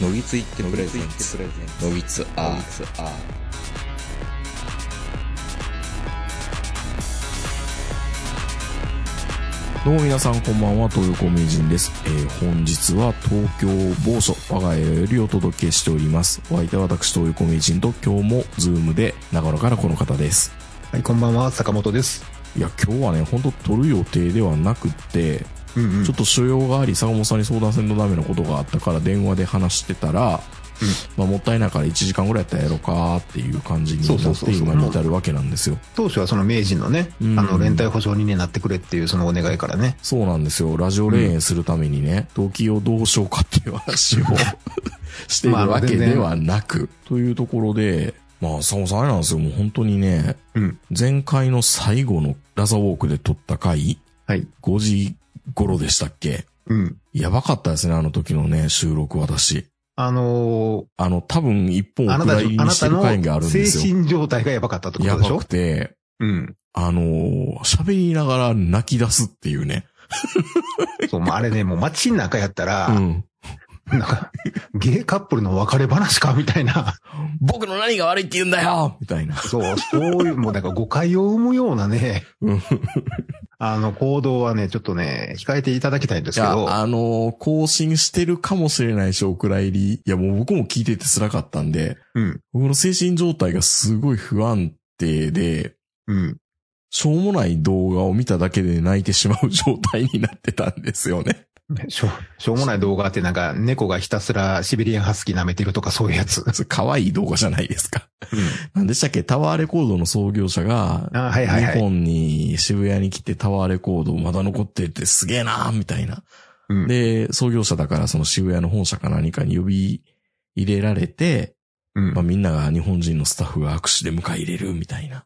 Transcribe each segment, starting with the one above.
のぎついって presents のぎつアーどうも皆さんこんばんは、東横名人です。えー本日は東京某所、我が家よりお届けしております。お相手は私、東横名人と今日もズームで長野からこの方です。はい、こんばんは、坂本です。いや、今日はね、本当撮る予定ではなくって、うんうんちょっと所用があり、坂本さんに相談せんのダメなことがあったから電話で話してたら、まあもったいないから1時間ぐらいやったらやろうかっていう感じになって今に至るわけなんですよ。当初はその名人のね、うんあの、連帯保証人になってくれっていうそのお願いからね。そうなんですよ。ラジオ霊園するためにね、動機をどうしようかっていう話を しているわけではなく、というところで、まあ、坂本さんあれなんですよ。もう本当にね、うん。前回の最後のラザウォークで撮った回、はい。5時頃でしたっけ？うん。やばかったですね、あの時のね、収録私。あのあの、多分一本ー、あおなた、蔵入りにしてる回があるんで精すよ。神状態がやばかったってことでしょ？やばくて、うん。あのー喋りながら泣き出すっていうね。そう、まあ、あれね、もう街の中やったら、うん。なんか、ゲイカップルの別れ話かみたいな。僕の何が悪いって言うんだよみたいな。そう、そういう、もうなんか誤解を生むようなね、うんあの、行動はね、ちょっとね、控えていただきたいんですけど、あのー更新してるかもしれないし、お蔵入り。いや、もう僕も聞いてて辛かったんで、うん。僕の精神状態がすごい不安定で、うん。しょうもない動画を見ただけで泣いてしまう状態になってたんですよね。しょ、しょうもない動画ってなんか、猫がひたすらシベリアンハスキー舐めてるとかそういうやつ。可愛い動画じゃないですか。うん。なんでしたっけ？タワーレコードの創業者が、あはいはいはい日本に渋谷に来てタワーレコードまだ残っててすげえなーみたいな。うん。で、創業者だからその渋谷の本社か何かに呼び入れられて、うんまあみんなが日本人のスタッフが握手で迎え入れるみたいな。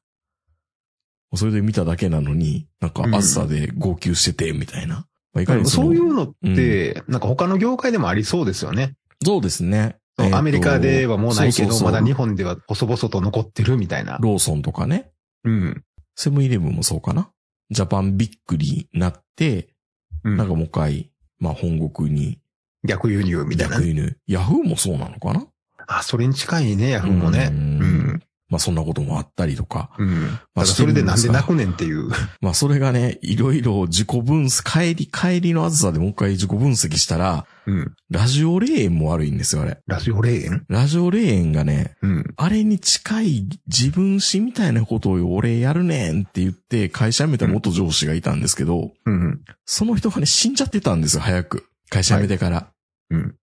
それで見ただけなのに、なんかうん暑さで号泣してて、みたいな。まあ、いかにそういうののって、なんか他の業界でもありそうですよね。そうですね。アメリカではもうないけど、そうそうそうまだ日本では細々と残ってるみたいな。ローソンとかね。うん。セブンイレブンもそうかな。ジャパンビックリになって、うんなんかもう一回、まあ本国に逆輸入みたいな逆。輸入。ヤフーもそうなのかな？あ、それに近いね、ヤフーもね。ううんん。まあそんなこともあったりとか。うん。まあそれでなんで泣くねんっていう。まあそれがね、いろいろ自己分析、帰り、帰りの暑さでもう一回自己分析したら、うん。ラジオ霊園も悪いんですよ、あれ。ラジオ霊園？ラジオ霊園がね、うん。あれに近い自分史みたいなことを俺やるねんって言って会社辞めた元上司がいたんですけど、うん。その人がね死んじゃってたんですよ、早く。会社辞めてから。うん。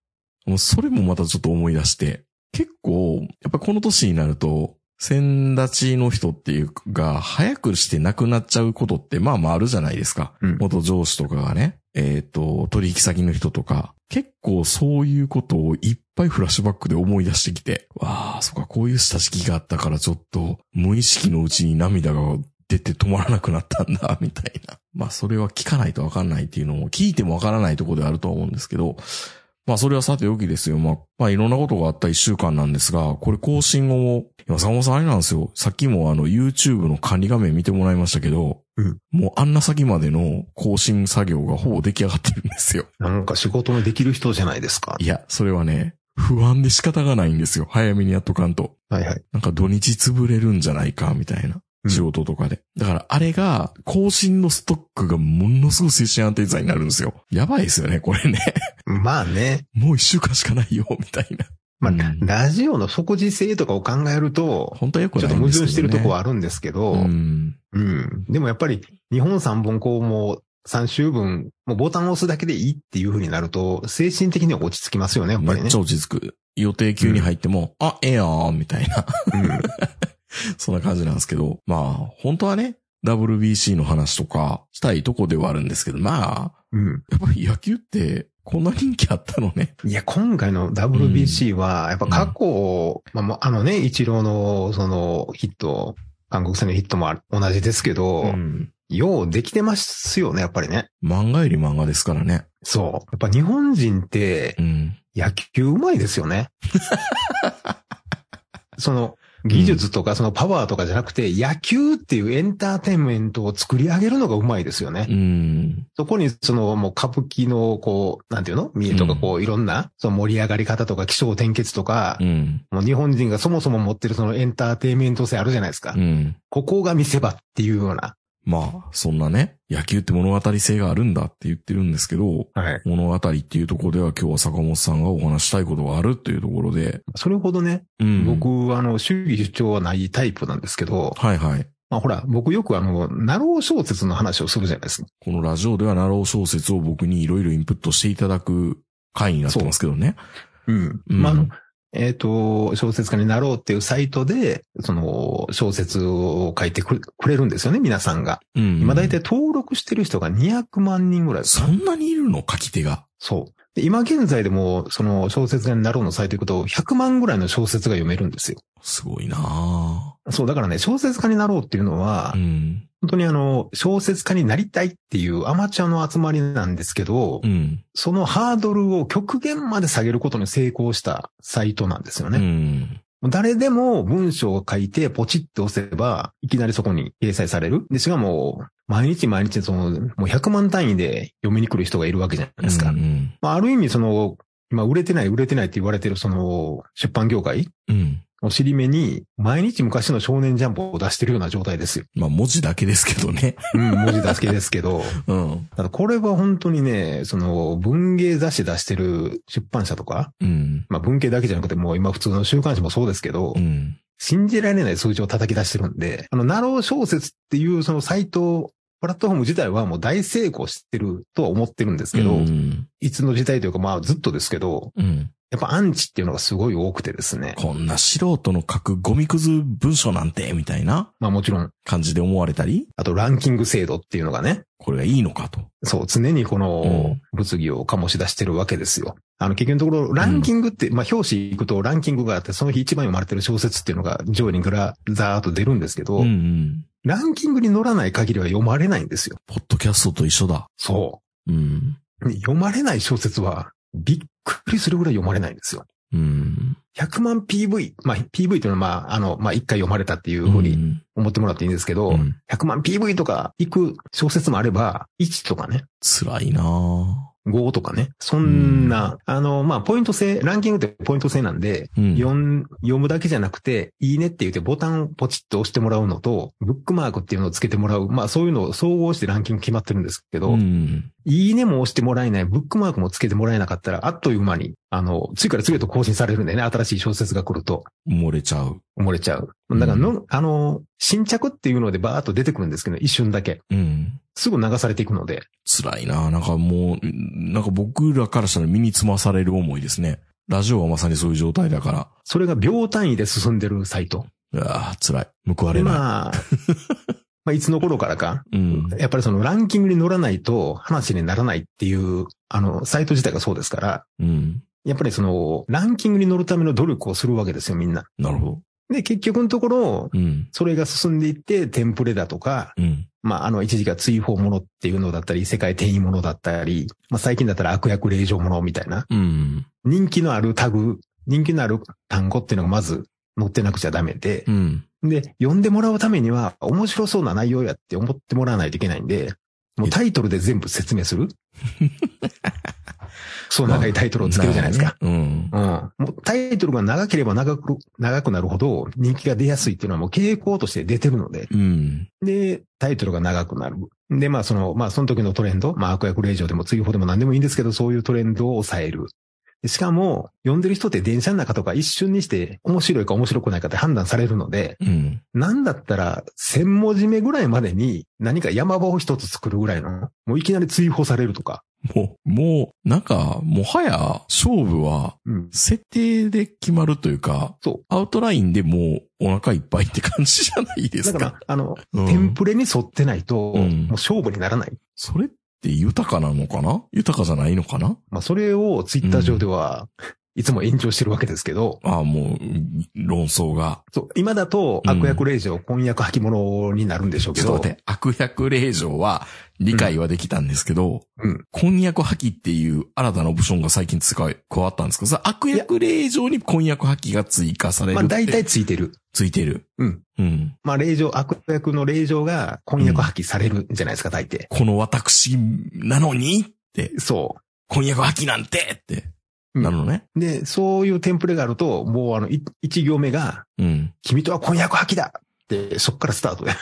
もうそれもまたちょっと思い出して、結構、やっぱこの年になると、先立ちの人っていうか、早くして亡くなっちゃうことって、まあまああるじゃないですか。うん。元上司とかがね、えっ、と、取引先の人とか、結構そういうことをいっぱいフラッシュバックで思い出してきて、わあ、そっか、こういう下敷きがあったからちょっと、無意識のうちに涙が出て止まらなくなったんだ、みたいな。まあそれは聞かないとわかんないっていうのも、聞いてもわからないところであると思うんですけど、まあそれはさておきですよ。まあ、まあいろんなことがあった一週間なんですが、これ更新後も、今坂本さんあれなんですよ。さっきもあの YouTube の管理画面見てもらいましたけど、うんもうあんな先までの更新作業がほぼ出来上がってるんですよ。なんか仕事のできる人じゃないですか。いや、それはね、不安で仕方がないんですよ。早めにやっとかんと。はいはい。なんか土日潰れるんじゃないか、みたいな。うん仕事とかで。だからあれが、更新のストックがものすごい精神安定剤になるんですよ。やばいですよね、これね。まあね。もう一週間しかないよ、みたいな。まあ、うんラジオの即時性とかを考えると、本当はよくちょっと矛。盾してるとこはあるんですけど、うん。うん。でもやっぱり、日本三本こうも3週分、もうボタンを押すだけでいいっていう風になると、精神的には落ち着きますよね、やっぱりねめっちゃ。落ち着く。予定急に入っても、あ、ええやん、みたいな。うん。そんな感じなんですけど。まあ、本当はね、WBC の話とかしたいとこではあるんですけど、まあ、うん。やっぱり野球ってこんな人気あったのね。いや、今回の WBC は、やっぱ過去、まあもう、あのね、一郎の、その、ヒット、韓国戦のヒットもあ同じですけど、うん。ようできてますよね、やっぱりね。漫画より漫画ですからね。そう。やっぱ日本人ってう、ん。野球うまいですよね。その、技術とかそのパワーとかじゃなくて、野球っていうエンターテインメントを作り上げるのがうまいですよね。うん。そこにそのもう歌舞伎のこう、なんていうの？見えとかこういろんなその盛り上がり方とか気象転結とかう、ん。もう日本人がそもそも持ってるそのエンターテインメント性あるじゃないですかう。ん。ここが見せ場っていうような。まあ、そんなね、野球って物語性があるんだって言ってるんですけど、はい。物語っていうところでは今日は坂本さんがお話したいことがあるっていうところで、それほどね、うん。僕はあの、主義主張はないタイプなんですけど、はいはい。まあほら、僕よくあの、なろう小説の話をするじゃないですか。このラジオではなろう小説を僕にいろいろインプットしていただく回になってますけどね。うん。うんまあ、あの、えっ、と、小説家になろうっていうサイトで、その、小説を書いてくれるんですよね、皆さんが。うん。今大体登録してる人が200万人ぐらいそんなにいるの？書き手が。そう。で今現在でも、その小説家になろうのサイト行くと、100万ぐらいの小説が読めるんですよ。すごいなぁそう、だからね、小説家になろうっていうのは、うん。本当にあの、小説家になりたいっていうアマチュアの集まりなんですけど、うん。そのハードルを極限まで下げることに成功したサイトなんですようね。ん。誰でも文章を書いてポチって押せば、いきなりそこに掲載される。で、しかも、毎日毎日その、もう100万単位で読みに来る人がいるわけじゃないですか。うん。まあ、ある意味その、今売れてない売れてないって言われてるその、出版業界うん。の尻目に、毎日昔の少年ジャンプを出してるような状態ですよ。まあ文字だけですけどね。うん、文字だけですけど。うん。ただこれは本当にね、その、文芸雑誌出してる出版社とか、うん。まあ文系だけじゃなくてもう今普通の週刊誌もそうですけど、うん。信じられない数字を叩き出してるんで、あの、ナロー小説っていうそのサイト、プラットフォーム自体はもう大成功してるとは思ってるんですけど、うん。いつの時代というかまあずっとですけど、うん。やっぱアンチっていうのがすごい多くてですね。こんな素人の書くゴミくず文章なんて、みたいなまあもちろん、感じで思われたり、あとランキング制度っていうのがね、これがいいのかと。そう、常にこの物議を醸し出してるわけですよ。あの、結局のところ、ランキングって、まあ表紙行くとランキングがあって、その日一番読まれてる小説っていうのが上位にぐら、ざーっと出るんですけど、うんうん。ランキングに乗らない限りは読まれないんですよ。ポッドキャストと一緒だ。そう。うん。読まれない小説は、びっくりするぐらい読まれないんですよ。うん。100万 PV。まあ、PV っていうのは、まあ、あの、まあ、一回読まれたっていうふうにん思ってもらっていいんですけど、うん100万 PV とか行く小説もあれば、1とかね、辛いなぁ5とかね、そんな、あの、まあ、ポイント制、ランキングってポイント制なんで、うん。読ん読むだけじゃなくて、いいねって言ってボタンをポチッと押してもらうのと、ブックマークっていうのをつけてもらう。まあそういうのを総合してランキング決まってるんですけど、うん。いいねも押してもらえない、ブックマークもつけてもらえなかったら、あっという間に、あの、次から次へと更新されるんでね、新しい小説が来ると、漏れちゃう。埋もれちゃう。だからの、あの、新着っていうのでバーっと出てくるんですけど、一瞬だけ。うん。すぐ流されていくので、辛いなぁなんかもう、なんか僕らからしたら身につまされる思いですね。ラジオはまさにそういう状態だから。それが秒単位で進んでるサイト。うわぁ辛い。報われない。まあ、まあ、いつの頃からか、うん。やっぱりそのランキングに乗らないと話にならないっていう、あの、サイト自体がそうですから、うん。やっぱりその、ランキングに乗るための努力をするわけですよ、みんな。なるほど。で、結局のところ、うん。それが進んでいって、テンプレだとか、うん。まあ、あの、一時が追放ものっていうのだったり、世界転移ものだったり、まあ、最近だったら悪役令状ものみたいな、うん。人気のあるタグ、人気のある単語っていうのがまず載ってなくちゃダメで、うん。で、読んでもらうためには、面白そうな内容やって思ってもらわないといけないんで、もうタイトルで全部説明する そう長いタイトルをつけるじゃないですか。まあねうん。もうタイトルが長ければ長く、長くなるほど人気が出やすいっていうのはもう傾向として出てるので、うん。うん。で、タイトルが長くなる。で、まあその、まあその時のトレンド、まあ悪役令状でも追放でも何でもいいんですけど、そういうトレンドを抑える。でしかも、読んでる人って電車の中とか一瞬にして面白いか面白くないかって判断されるので、うん。なんだったら1000文字目ぐらいまでに何か山場を一つ作るぐらいの、もういきなり追放されるとか。もう、もう、なんか、もはや、勝負は、うん。設定で決まるというか、そう。アウトラインでもうお腹いっぱいって感じじゃないですか。だから、あの、うんテンプレに沿ってないと、うんもう勝負にならない。それって豊かなのかな？豊かじゃないのかな？まあ、それをツイッター上では、いつも炎上してるわけですけど、ああ、もう、論争が。そう、今だと悪役令嬢、婚約履物になるんでしょうけど。ちょっと待って、悪役令嬢は理解はできたんですけど、うん。婚約破棄っていう新たなオプションが最近使い、加わったんですけど、それ悪役令嬢に婚約破棄が追加されるって。まあ大体ついてる。ついてる。うん。うん。まあ令嬢、悪役の令嬢が婚約破棄されるんじゃないですか、大抵。この私なのにって、そ婚約破棄なんてって、うんなるのね。う。で、そういうテンプレがあると、もうあの、い一行目が、うん。君とは婚約破棄だって、そっからスタートで。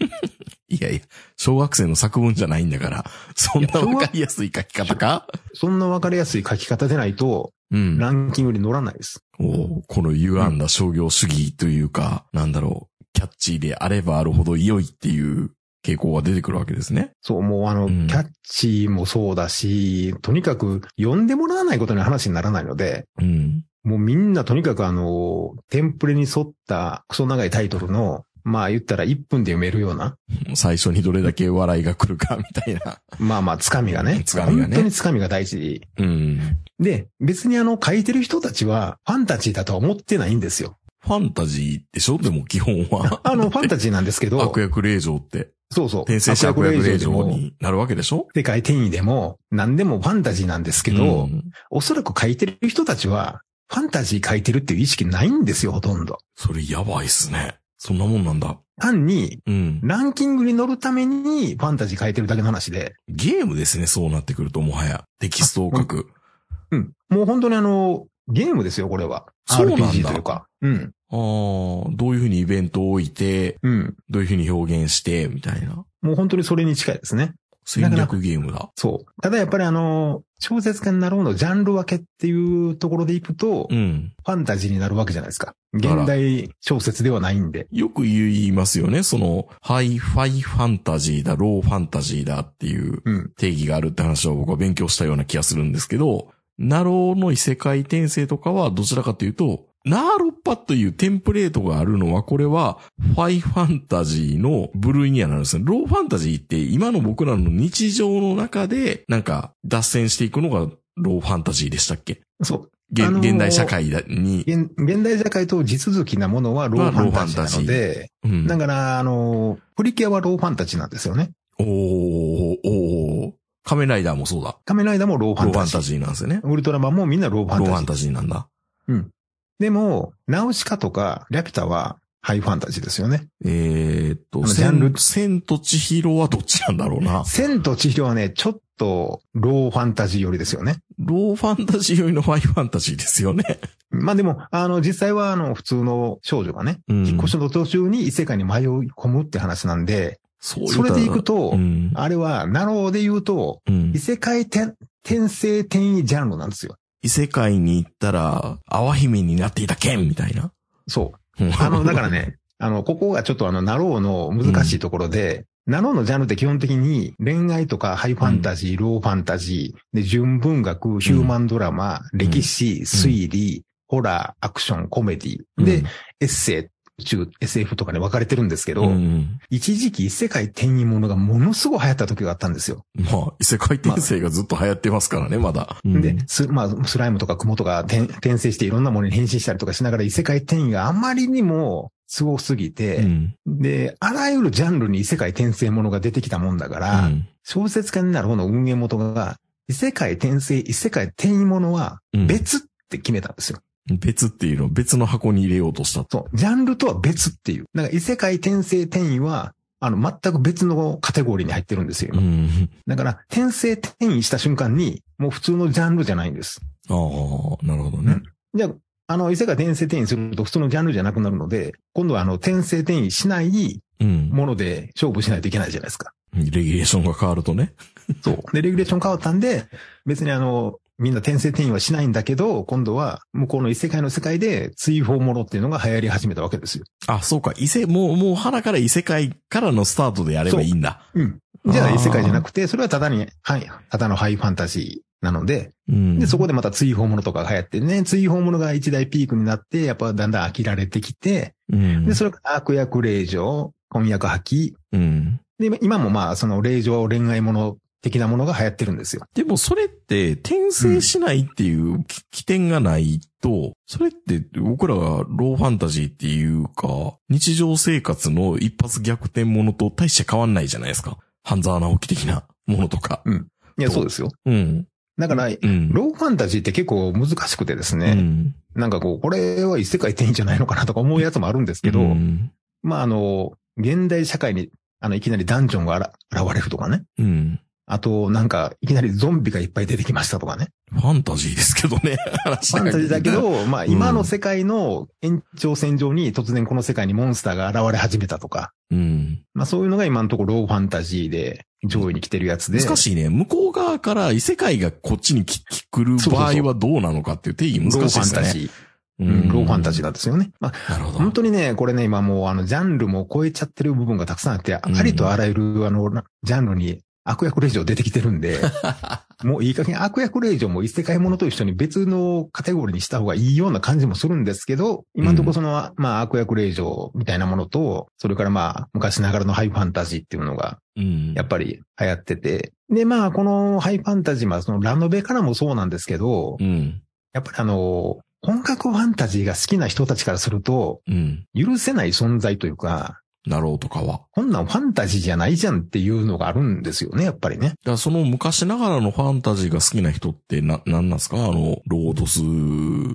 いやいや、小学生の作文じゃないんだから、そんなわかりやすい書き方か？そんなわかりやすい書き方でないと、うん。ランキングに乗らないです。おこの歪んだ商業主義というか、なんだろう、キャッチーであればあるほど良いっていう傾向が出てくるわけですね。そう、もうあの、うんキャッチーもそうだし、とにかく読んでもらわないことに話にならないので、うん。もうみんなとにかくあの、テンプレに沿ったクソ長いタイトルの、まあ言ったら1分で読めるような、最初にどれだけ笑いが来るかみたいな。まあまあ、つかみがね。つかみがね本当につかみが大事。うん。で、別にあの、書いてる人たちは、ファンタジーだとは思ってないんですよ。ファンタジーでしょ？でも基本は。あの、ファンタジーなんですけど、悪役令嬢って、そうそう。転生して悪役令嬢でも、になるわけでしょ？世界転移でも、何でもファンタジーなんですけど、うんおそらく書いてる人たちは、ファンタジー書いてるっていう意識ないんですよ、ほとんど。それやばいっすね。そんなもんなんだ。単に、うん。ランキングに乗るために、ファンタジー書いてるだけの話で、ゲームですね、そうなってくると、もはや。テキストを書く。うん。もう本当にあの、ゲームですよ、これは。そうなんだ RPG というか。うん。ああ、どういうふうにイベントを置いて、うん。どういうふうに表現して、みたいな。もう本当にそれに近いですね。戦略ゲームだ。そう。ただやっぱりあの、小説家になろうのジャンル分けっていうところでいくと、うん。ファンタジーになるわけじゃないですか。ら現代小説ではないんで。よく言いますよね。その、ハイファイファンタジーだ、ローファンタジーだっていううん。定義があるって話を僕は勉強したような気がするんですけど、なろうの異世界転生とかはどちらかというと、ナーロッパというテンプレートがあるのは、これは、ハイファンタジーの部類にはなるんですね。ローファンタジーって今の僕らの日常の中で、なんか、脱線していくのがローファンタジーでしたっけ？そう。現,、あのー現代社会だに。現現代社会と地続きなものはローファンタジーなので、うん。だから、あの、プリキュアはローファンタジーなんですよね。おー、おー、仮面ライダーもそうだ。仮面ライダーもローファローファンタンタジー。ジーなんですよね。ウルトラマンもみんなローファンタジー。ローファンタジーなんだ。でも、ナウシカとかラピュタはハイファンタジーですよね。えーっと、ジャンル千と千尋はどっちなんだろうな。千と千尋はね、ちょっとローファンタジー寄りですよね。ローファンタジーよりのハイファンタジーですよね。まあでも、あの、実際はあの、普通の少女がね、うん引っ越しの途中に異世界に迷い込むって話なんで、そうそれでいくと、うん。あれは、なろうで言うと、うん異世界転転生転移ジャンルなんですよ。異世界に行ったら、泡姫になっていた件みたいな。そう。あの、だからね、あの、ここがちょっとあの、なろうの難しいところで、なろうのジャンルって基本的に恋愛とかハイファンタジー、ローファンタジー、で、純文学、ヒューマンドラマ、歴史、推理、ホラー、アクション、コメディ、で、エッセイ、宇宙、SF とかに分かれてるんですけど、うん、うん一時期異世界転移ものがものすごい流行った時があったんですよ。まあ、異世界転生がずっと流行ってますからね、まだ。うんで、す、まあ、スライムとか蜘蛛とか転生していろんなものに変身したりとかしながら異世界転移があまりにもすごすぎて、うん。で、あらゆるジャンルに異世界転生ものが出てきたもんだから、うん小説家になる方の運営元が、異世界転生、異世界転移ものはうん別って決めたんですよ。別っていうのを別の箱に入れようとした。そう。ジャンルとは別っていう。だから異世界転生転移は、あの、全く別のカテゴリーに入ってるんですよ。う今ん。だから、転生転移した瞬間に、もう普通のジャンルじゃないんです。ああ、なるほどね。じゃあ、あの、異世界転生転移すると普通のジャンルじゃなくなるので、今度はあの、転生転移しないうん。もので勝負しないといけないじゃないですか。レギュレーションが変わるとね。そう。で、レギュレーション変わったんで、別にあの、みんな転生転移はしないんだけど、今度は向こうの異世界の世界で追放ものっていうのが流行り始めたわけですよ。あ、そうか。異世、もう、もう腹から異世界からのスタートでやればいいんだ。うん。じゃあ異世界じゃなくて、それはただに、はい、ただのハイファンタジーなので、うん。で、そこでまた追放ものとかが流行ってね、追放ものが一大ピークになって、やっぱだんだん飽きられてきて、うん。で、それが悪役令嬢、婚約破棄、うん。で、今もまあ、その令嬢恋愛もの的なものが流行ってるんですよ。でもそれって転生しないっていうき起点がないと、それって僕らがローファンタジーっていうか、日常生活の一発逆転ものと大して変わんないじゃないですか。半沢直樹的なものとか。いや、そうですよ。うん。だから、うん。ローファンタジーって結構難しくてですね、うん。なんかこう、これは異世界転移じゃないのかなとか思うやつもあるんですけど、うん。まあ、あの、現代社会に、あの、いきなりダンジョンが現れるとかね。うん。あと、なんか、いきなりゾンビがいっぱい出てきましたとかね。ファンタジーですけどね。話ファンタジーだけど、まあ、うん今の世界の延長線上に突然この世界にモンスターが現れ始めたとか。うん。まあ、そういうのが今のところローファンタジーで上位に来てるやつで。難しいね。向こう側から異世界がこっちに来来る場合はどうなのかっていう定義難しいですね。ローファンタジー。ううん、ローファンタジーなんですよね。まあ、なるほど。本当にね、これね、今もうあの、ジャンルも超えちゃってる部分がたくさんあって、んありとあらゆるあの、ジャンルに悪役令嬢出てきてるんで、もういい加減悪役令嬢も異世界ものと一緒に別のカテゴリーにした方がいいような感じもするんですけど、今のところその、まあ悪役令嬢みたいなものと、それからまあ昔ながらのハイファンタジーっていうのがうん。やっぱり流行ってて、でまあこのハイファンタジーはそのラノベからもそうなんですけど、うん。やっぱりあの、本格ファンタジーが好きな人たちからすると、うん。許せない存在というか、なろうとかは。こんなんファンタジーじゃないじゃんっていうのがあるんですよね、やっぱりね。だからその昔ながらのファンタジーが好きな人ってな、なんなんですか？あの、ロードス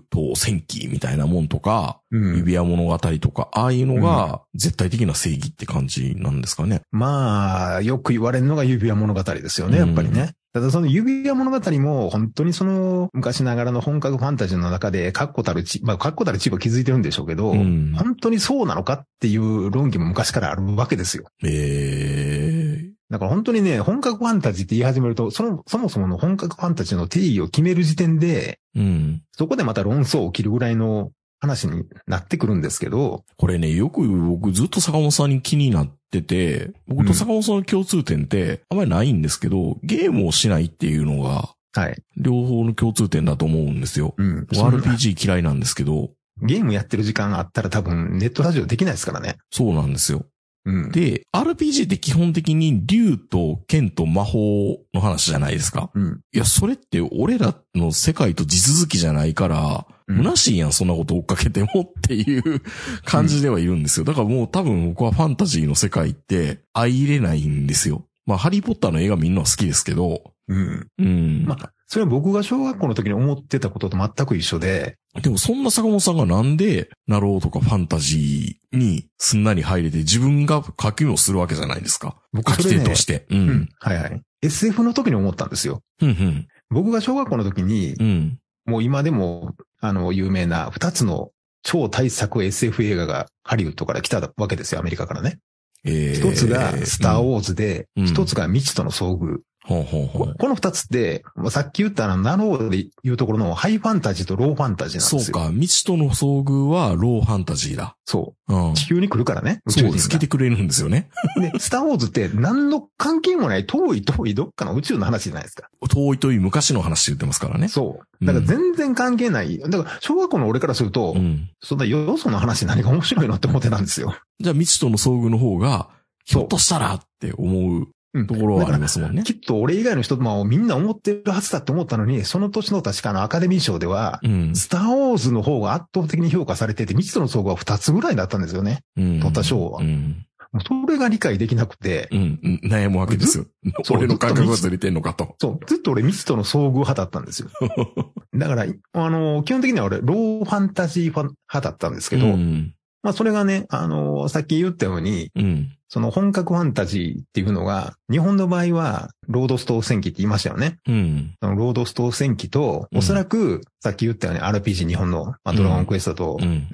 と戦記みたいなもんとか、うん。指輪物語とか、ああいうのが絶対的な正義って感じなんですかね。まあ、よく言われるのが指輪物語ですよね、やっぱりね。ただその指輪物語も本当にその昔ながらの本格ファンタジーの中で確固たるち、まあ確固たる地位は築いてるんでしょうけど、うん本当にそうなのかっていう論議も昔からあるわけですよ。ええだから本当にね、本格ファンタジーって言い始めると、その、そもそもの本格ファンタジーの定義を決める時点で、うん。そこでまた論争を切るぐらいの話になってくるんですけど、これね、よく僕ずっと坂本さんに気になってて、僕と坂本さんの共通点ってあんまりないんですけど、ゲームをしないっていうのがはい。両方の共通点だと思うんですよ。うん。僕 RPG 嫌いなんですけど、ゲームやってる時間あったら多分ネットラジオできないですからね。そうなんですよ。うん。で、RPG って基本的に竜と剣と魔法の話じゃないですか。うん。いや、それって俺らの世界と地続きじゃないから、うん虚しいやん、そんなこと追っかけてもっていう感じではいるんですよ。だからもう多分僕はファンタジーの世界って相入れないんですよ。まあ、ハリーポッターの映画見るのは好きですけど、うん。うん。まあ、それは僕が小学校の時に思ってたことと全く一緒で、でもそんな坂本さんがなんで、ナローとかファンタジーにすんなり入れて自分が書きをするわけじゃないですか。書き僕それね手として。ううんん。。はいはい。SF の時に思ったんですよ。うん、うん。僕が小学校の時に、うん。もう今でも、あの、有名な二つの超大作 SF 映画がハリウッドから来たわけですよ、アメリカからね。えー一つがスターウォーズで、うん一つが未知との遭遇。ほうほうほう。ここの二つって、まあさっき言ったあの、ナローで言うところのハイファンタジーとローファンタジーなんですよ。そうか。未知との遭遇はローファンタジーだ。そうう。ん。地球に来るからね。そうです。宙人が来てくれるんですよね。で、スターウォーズって何の関係もない遠い遠いどっかの宇宙の話じゃないですか。遠い遠い昔の話言ってますからね。そう。だから全然関係ない。だから小学校の俺からすると、うん。そんなよその話何が面白いのって思ってたんですよ。じゃあ未知との遭遇の方が、ひょっとしたらって思ううんところはありますもんね。きっと俺以外の人もみんな思ってるはずだって思ったのに、その年の確かのアカデミー賞では、うん。スターウォーズの方が圧倒的に評価されてて、未知との遭遇は2つぐらいだったんですよね。うん。取った賞はうん。それが理解できなくて、うん。うん悩むわけですよ。俺の感覚がずれてんのかと。そう、ずっと俺未知との遭遇派だったんですよ。だから、あの、基本的には俺、ローファンタジー派だったんですけど、うん。まあそれがね、あの、さっき言ったように、うん。その本格ファンタジーっていうのが、日本の場合は、ロードストー戦記って言いましたよね。うん。そのロードストー戦記と、うんおそらく、さっき言ったように RPG 日本の、まあ、ドラゴンクエストと、うん。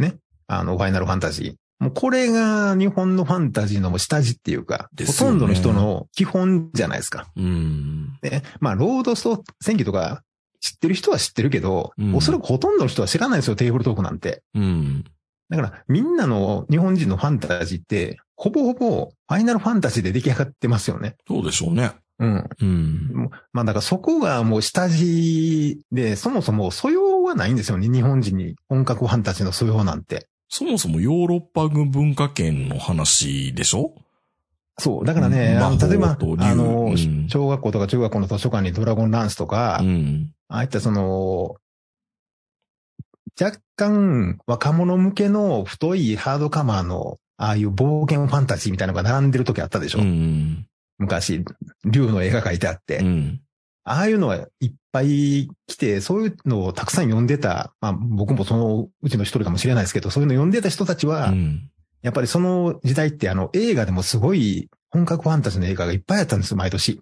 あの、ファイナルファンタジー。もうこれが日本のファンタジーの下地っていうか、ねほとんどの人の基本じゃないですか。うん。で、まあ、ロードストー戦記とか知ってる人は知ってるけど、うんおそらくほとんどの人は知らないですよ、テーブルトークなんて。うん。だから、みんなの日本人のファンタジーって、ほぼほぼ、ファイナルファンタジーで出来上がってますよね。そうでしょうね。うん。うん。まあだからそこがもう下地で、そもそも素養はないんですよね。日本人に本格ファンタジーの素養なんて。そもそもヨーロッパ軍文化圏の話でしょ？そう。だからね、あの例えば、あの、うん小学校とか中学校の図書館にドラゴンランスとか、うん。ああいったその、若干若者向けの太いハードカバーの、ああいう冒険ファンタジーみたいなのが並んでる時あったでしょ、うん。昔、竜の絵が描いてあって。うん。ああいうのがいっぱい来て、そういうのをたくさん読んでた、まあ僕もそのうちの一人かもしれないですけど、そういうの読んでた人たちは、うん。やっぱりその時代ってあの映画でもすごい本格ファンタジーの映画がいっぱいあったんですよ、毎年。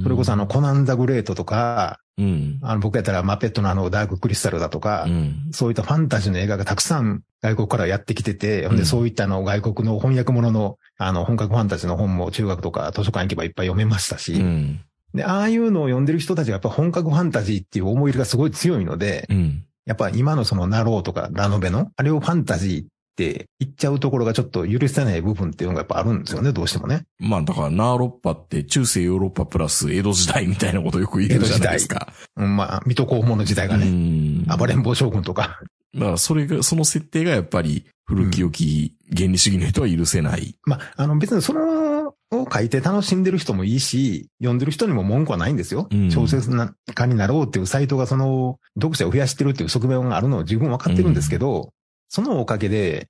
うん。それこそあのコナンザグレートとか、うん。あの僕やったらマペットのあのダーククリスタルだとか、うん。そういったファンタジーの映画がたくさん外国からやってきてて、うんでそういったあの外国の翻訳物のあの本格ファンタジーの本も中学とか図書館行けばいっぱい読めましたし、うん。で、ああいうのを読んでる人たちがやっぱ本格ファンタジーっていう思い入れがすごい強いので、うん。やっぱ今のそのナローとかラノベの、あれをファンタジーって言っちゃうところがちょっと許せない部分っていうのがやっぱあるんですよね、どうしてもね。まあだからナーロッパって中世ヨーロッパプラス江戸時代みたいなことよく言うじゃないですか。うん、まあ、水戸黄門の時代がうね、ん。暴れん坊将軍とか。だからそれが、その設定がやっぱり古き良き原理主義の人は許せない。まあ、あの別にその、を書いて楽しんでる人もいいし、読んでる人にも文句はないんですよ。うん小説家になろうっていうサイトがその、読者を増やしてるっていう側面があるのを十分わかってるんですけど、そのおかげで、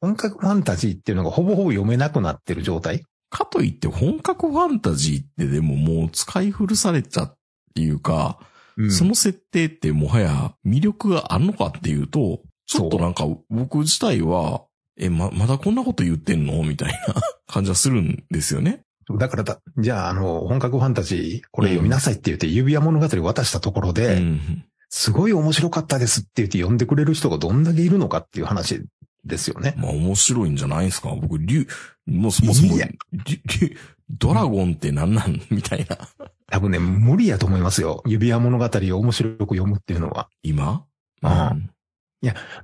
本格ファンタジーっていうのがほぼほぼ読めなくなってる状態。かといって本格ファンタジーってでももう使い古されちゃっていうか、うんその設定ってもはや魅力があるのかっていうと、ちょっとなんか僕自体は、え、ま、まだこんなこと言ってんの？みたいな 感じはするんですよね。だからだ、じゃあ、あの、本格ファンタジー、これ読みなさいって言って、指輪物語を渡したところで、うん。すごい面白かったですって言って読んでくれる人がどんだけいるのかっていう話ですよね。まあ面白いんじゃないですか僕、竜、もうそもそも、ドラゴンって何なん？みたいな。多分ね、無理やと思いますよ。指輪物語を面白く読むっていうのは。今？うん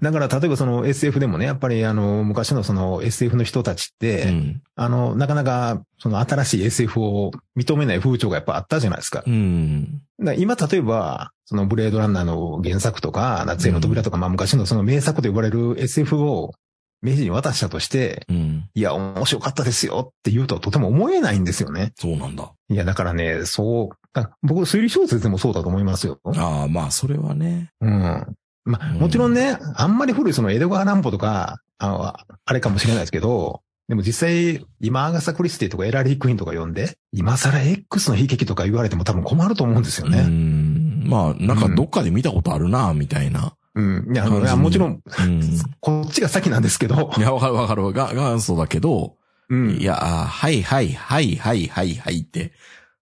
だから、例えばその SF でもね、やっぱりあの、昔のその SF の人たちって、うん。あの、なかなか、その新しい SF を認めない風潮がやっぱあったじゃないですか。うん。今、例えば、そのブレードランナーの原作とか、夏への扉とか、まあ昔のその名作と呼ばれる SF を明治に渡したとして、うん。いや、面白かったですよって言うとはとても思えないんですよね。そうなんだ。いや、だからね、そう、あ僕、推理小説でもそうだと思いますよ。ああ、まあ、それはね。うん。まあ、うんもちろんね、あんまり古いその江戸川乱歩とか、あの、あれかもしれないですけど、でも実際、今アガサ・クリスティとかエラリー・クイーンとか読んで、今更 X の悲劇とか言われても多分困ると思うんですようね。ん。まあ、なんかどっかで見たことあるな、みたいな。うん。いや、いやもちろん、うん。こっちが先なんですけどい、や、わかるわかる。が、元祖だけど、うん。いや、あはいはいはいはいはいはいって、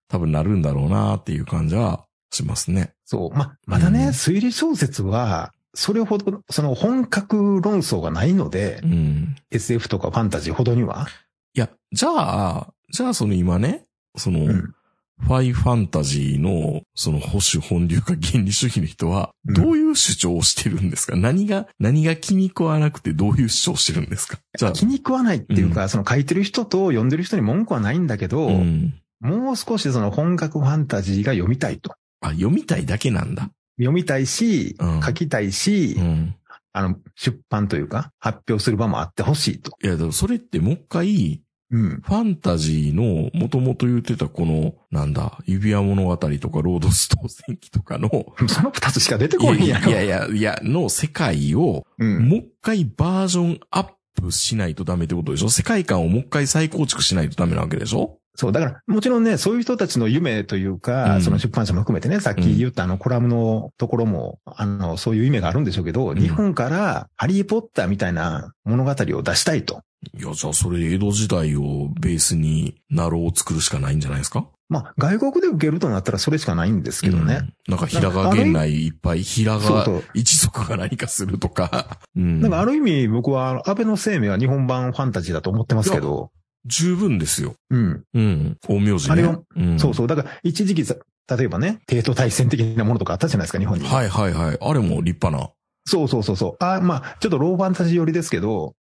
多分なるんだろうなっていう感じはしますね。そう。ま、まだね、うん推理小説は、それほど、その本格論争がないので、うん。SF とかファンタジーほどには。いや、じゃあ、じゃあその今ね、その、うん。ファイファンタジーの、その保守本流か原理主義の人は、うんどういう主張をしてるんですか、何が、何が気に食わなくてどういう主張をしてるんですか？じゃあ、気に食わないっていうか、その書いてる人と読んでる人に文句はないんだけど、うん。もう少しその本格ファンタジーが読みたいと。あ、読みたいだけなんだ。読みたいし、うん書きたいし、うん。あの、出版というか、発表する場もあってほしいと。いや、でもそれってもう一回、うん。ファンタジーの、もともと言ってたこの、なんだ、指輪物語とか、ロードストー戦記とかの、その二つしか出てこいないんやろ。やいやいや、いや、の世界を、うん。もう一回バージョンアップしないとダメってことでしょ？世界観をもう一回再構築しないとダメなわけでしょ？そう、だから、もちろんね、そういう人たちの夢というか、うんその出版社も含めてね、さっき言ったあのコラムのところも、あの、そういう夢があるんでしょうけど、ん日本からハリーポッターみたいな物語を出したいと。いや、じゃあそれで江戸時代をベースにナローを作るしかないんじゃないですか？まあ、外国で受けるとなったらそれしかないんですけどね。うんなんか平賀源内いっぱい平賀。一族が何かするとか。うん。なんかある意味僕は安倍の生命は日本版ファンタジーだと思ってますけど、十分ですよ。うん。うん。大名字ね。あれをうんそうそう。だから一時期さ、例えばね、帝都大戦的なものとかあったじゃないですか、日本に。はいはいはい。あれも立派な。そうそうそうそう。あまあ、ちょっとローファンタジー寄りですけど、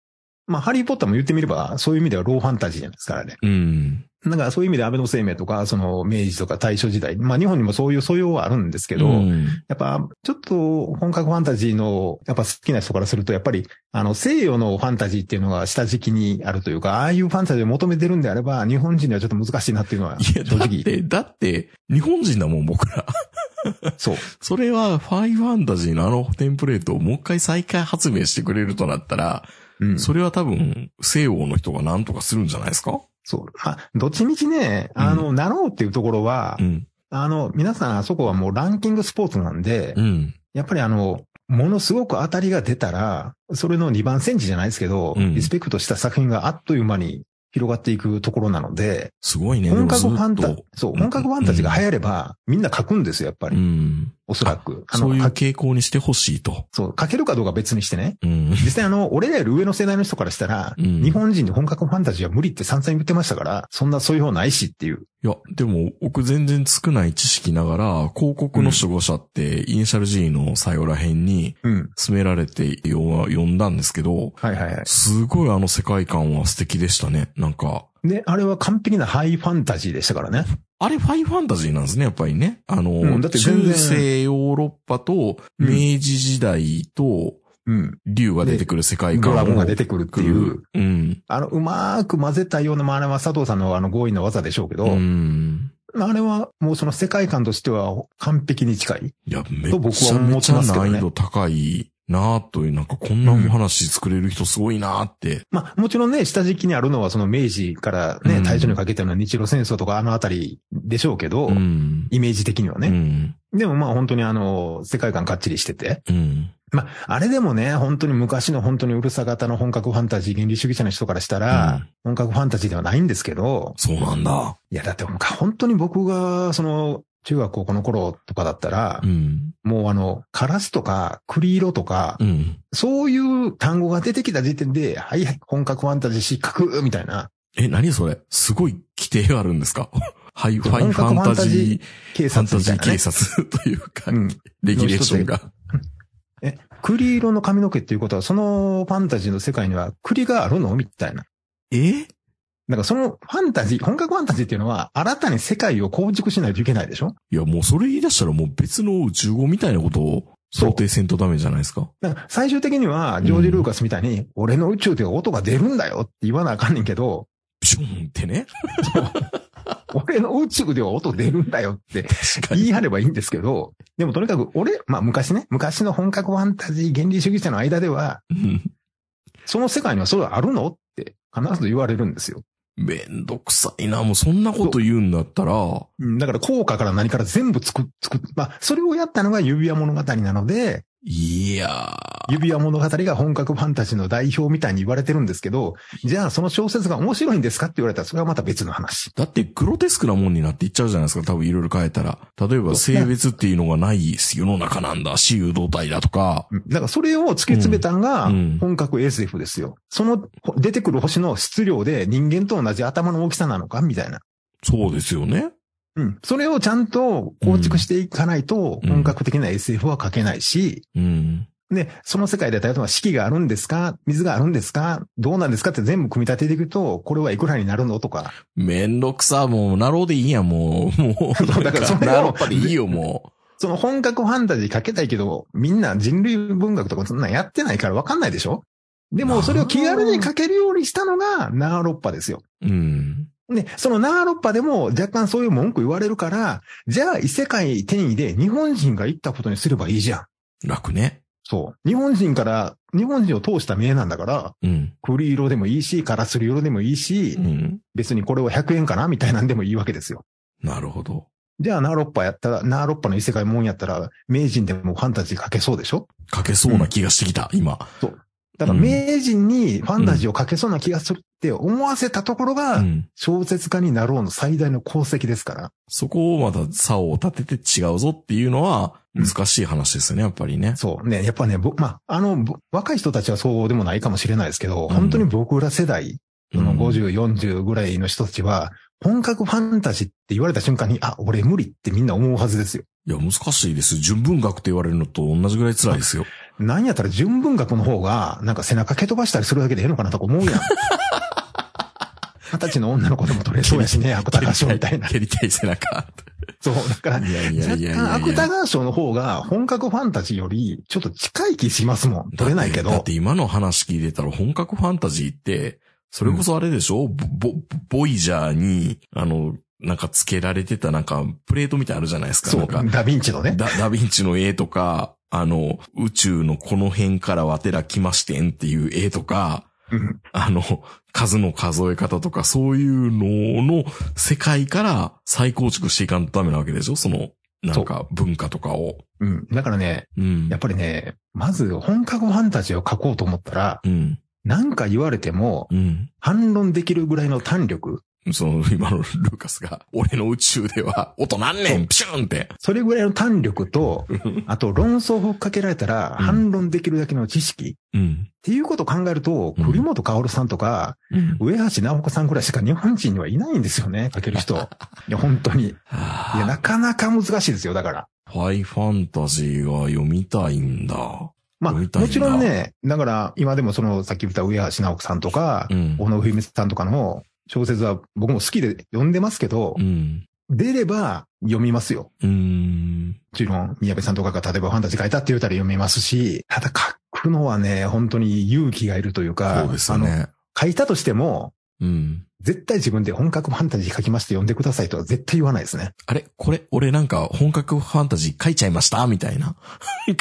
まあ、ハリーポッターも言ってみれば、そういう意味ではローファンタジーじゃないですからね。うん。だからそういう意味で安倍の生命とか、その明治とか大正時代、まあ日本にもそういう素養はあるんですけど、うんやっぱ、ちょっと本格ファンタジーの、やっぱ好きな人からすると、やっぱり、あの、西洋のファンタジーっていうのが下敷きにあるというか、ああいうファンタジーを求めてるんであれば、日本人にはちょっと難しいなっていうのは、いや、正直。だって、だって、日本人だもん、僕ら。そう。それは、ファイファンタジーのあのテンプレートをもう一回再開発明してくれるとなったら、うん。それは多分、西洋の人が何とかするんじゃないですか？そう。まあ、どっちみちね、あの、なろうっていうところは、うん。あの、皆さんあそこはもうランキングスポーツなんで、うん。やっぱりあの、ものすごく当たりが出たら、それの2番戦時じゃないですけど、うんリスペクトした作品があっという間に広がっていくところなので、すごいね。本格ファンタそう、本格ファンタジーが流行れば、みんな書くんですよ、やっぱうり。ん。おそらく。そういうか傾向にしてほしいと。そう、書けるかどうかは別にしてね。うん。実際あの、俺らより上の世代の人からしたら、うん日本人で本格ファンタジーは無理って散々言ってましたから、そんなそういう方ないしっていう。いや、でも、僕全然少ない知識ながら、広告の守護者って、イニシャル G の最後ら辺に、うん。詰められて読読んだんですけど、はいはいはい。すごいあの世界観は素敵でしたね。なんか、で、あれは完璧なハイファンタジーでしたからね。あれファイファンタジーなんですね、やっぱりね。あの、うんだって中世ヨーロッパと、うん明治時代と、うん。竜が出てくる世界観を。ドラゴンが出てくるっていう。うん。あの、うまーく混ぜたような、まあ、あれは佐藤さんのあの強引な技でしょうけど、うん。あれはもうその世界観としては完璧に近い。いや、めっちゃ難易度高いなぁという、なんかこんなお話作れる人すごいなぁって。まあ、もちろんね、下敷きにあるのはその明治からね、うん大正にかけての日露戦争とかあのあたりでしょうけど、うん。イメージ的にはね。うん。でもまあ本当にあの、世界観かっちりしてて。うん。まあ、あれでもね、本当に昔の本当にうるさ型の本格ファンタジー原理主義者の人からしたら、うん本格ファンタジーではないんですけど、そうなんだ。いやだって本当に僕がその、中学高校の頃とかだったら、うん。もうあの、カラスとか、栗色とか、うん。そういう単語が出てきた時点で、はいはい、本格ファンタジー失格みたいな、え、何それ？すごい規定があるんですか？ハイファイ本ファン格ファンタジタジ警ー、ファンタジー警。察というか、うん。レギュレーションが。え、栗色の髪の毛っていうことは、そのファンタジーの世界には栗があるの？みたいな。え？なんかそのファンタジー、本格ファンタジーっていうのは、新たに世界を構築しないといけないでしょ？いや、もうそれ言い出したらもう別の宇宙語みたいなことを想定せんとダメじゃないですか。だから最終的には、ジョージ・ルーカスみたいに、俺の宇宙では音が出るんだよって言わなあかんねんけど、ピシュンってね。俺の宇宙では音出るんだよって。言い張ればいいんですけど、でもとにかく俺、まあ昔ね、昔の本格ファンタジー原理主義者の間では、うんその世界にはそれはあるの？って必ず言われるんですよ。めんどくさいな。もうそんなこと言うんだったら、だから効果から何から全部作、作、まあ、それをやったのが指輪物語なので、いや指輪物語が本格ファンタジーの代表みたいに言われてるんですけど、じゃあその小説が面白いんですかって言われたらそれはまた別の話。だってグロテスクなもんになっていっちゃうじゃないですか。多分いろいろ変えたら。例えば性別っていうのがない世の中なんだ。私有動体だとか。うんだからそれを突き詰めたのがうんうん本格 SF ですよ。そのほ出てくる星の質量で人間と同じ頭の大きさなのかみたいな。そうですよね。うん。それをちゃんと構築していかないとうん本格的な SF は書けないし、うん。で、その世界で例えば四季があるんですか？水があるんですか？どうなんですか？って全部組み立てていくと、これはいくらになるの？とか。めんどくさ、もう、ナローでいいやん、もう。もう、だからそれをナローパでいいよ、もその本格ファンタジー書けたいけど、みんな人類文学とかそんなんやってないからわかんないでしょ？でもそれを気軽に書けるようにしたのがナーロッパですよ。う。うん。で、そのナーロッパでも若干そういう文句言われるから、じゃあ異世界転移で日本人が行ったことにすればいいじゃん。楽ね。そう。日本人から、日本人を通した名なんだから、うん。栗色でもいいし、カラスリ色でもいいしう、ん。別にこれは100円かなみたいなんでもいいわけですよ。なるほど。じゃあナーロッパやったら、ナーロッパの異世界もんやったら、名人でもファンタジー書けそうでしょ？書けそうな気がしてきた、今。だからうん名人にファンタジーを書けそうな気がするって思わせたところうが、ん。小説家になろうの最大の功績ですから。そこをまた差を立てて違うぞっていうのは難しい話ですよね、やっぱりね。そう。ね、やっぱね、ぼまあ、あの、ぼ若い人たちはそうでもないかもしれないですけど、うん本当に僕ら世代、そのうん50、40ぐらいの人たちは、本格ファンタジーって言われた瞬間に、あ、俺無理ってみんな思うはずですよ。いや、難しいです。純文学って言われるのと同じぐらい辛いですよ。なんやったら純文学の方が、なんか背中蹴飛ばしたりするだけでええのかなとか思うやん。二十歳の女の子でも取れそうやしね、芥川賞みたいな。蹴りたい背中。そう、だから、いやいやいや若干芥川賞の方が本格ファンタジーよりちょっと近い気しますもん。取れないけどだって。今の話聞いてたら本格ファンタジーって、それこそあれでしょ、ボボボイジャーに、あの、なんか付けられてたなんかプレートみたいあるじゃないですか。そう、かダヴィンチのね。ダ、ダヴィンチの絵とか、あの、宇宙のこの辺からわてら来ましてんっていう絵とか、うんあの、数の数え方とか、そういうのの世界から再構築していかんとダメなわけでしょ？その、なんか文化とかを。うん。だからね、うん。やっぱりね、まず本格ファンタジーを書こうと思ったら、うん。なんか言われてもうん。反論できるぐらいの胆力、その、今のルーカスが、俺の宇宙では音なんねんピシューンって。それぐらいの胆力と、あと論争をふっかけられたらうん反論できるだけの知識、うん。っていうことを考えると、うん栗本薫さんとか、うん。上橋直子さんくらいしか日本人にはいないんですよね、書ける人。いや、本当に。いや、なかなか難しいですよ、だから。ファイファンタジーが読みたいんだ。まあ、もちろんね、だから、今でもその、さっき言った上橋直子さんとかう、ん。小野文さんとかの小説は僕も好きで読んでますけどう、ん。出れば読みますよ。うーん。もちろん、宮部さんとかが例えばファンタジー書いたって言ったら読みますし、ただ書くのはね、本当に勇気がいるというか、そうですよあの、ね。書いたとしても、うん。絶対自分で本格ファンタジー書きまして読んでくださいとは絶対言わないですね。あれ？これ、俺なんか本格ファンタジー書いちゃいました？みたいな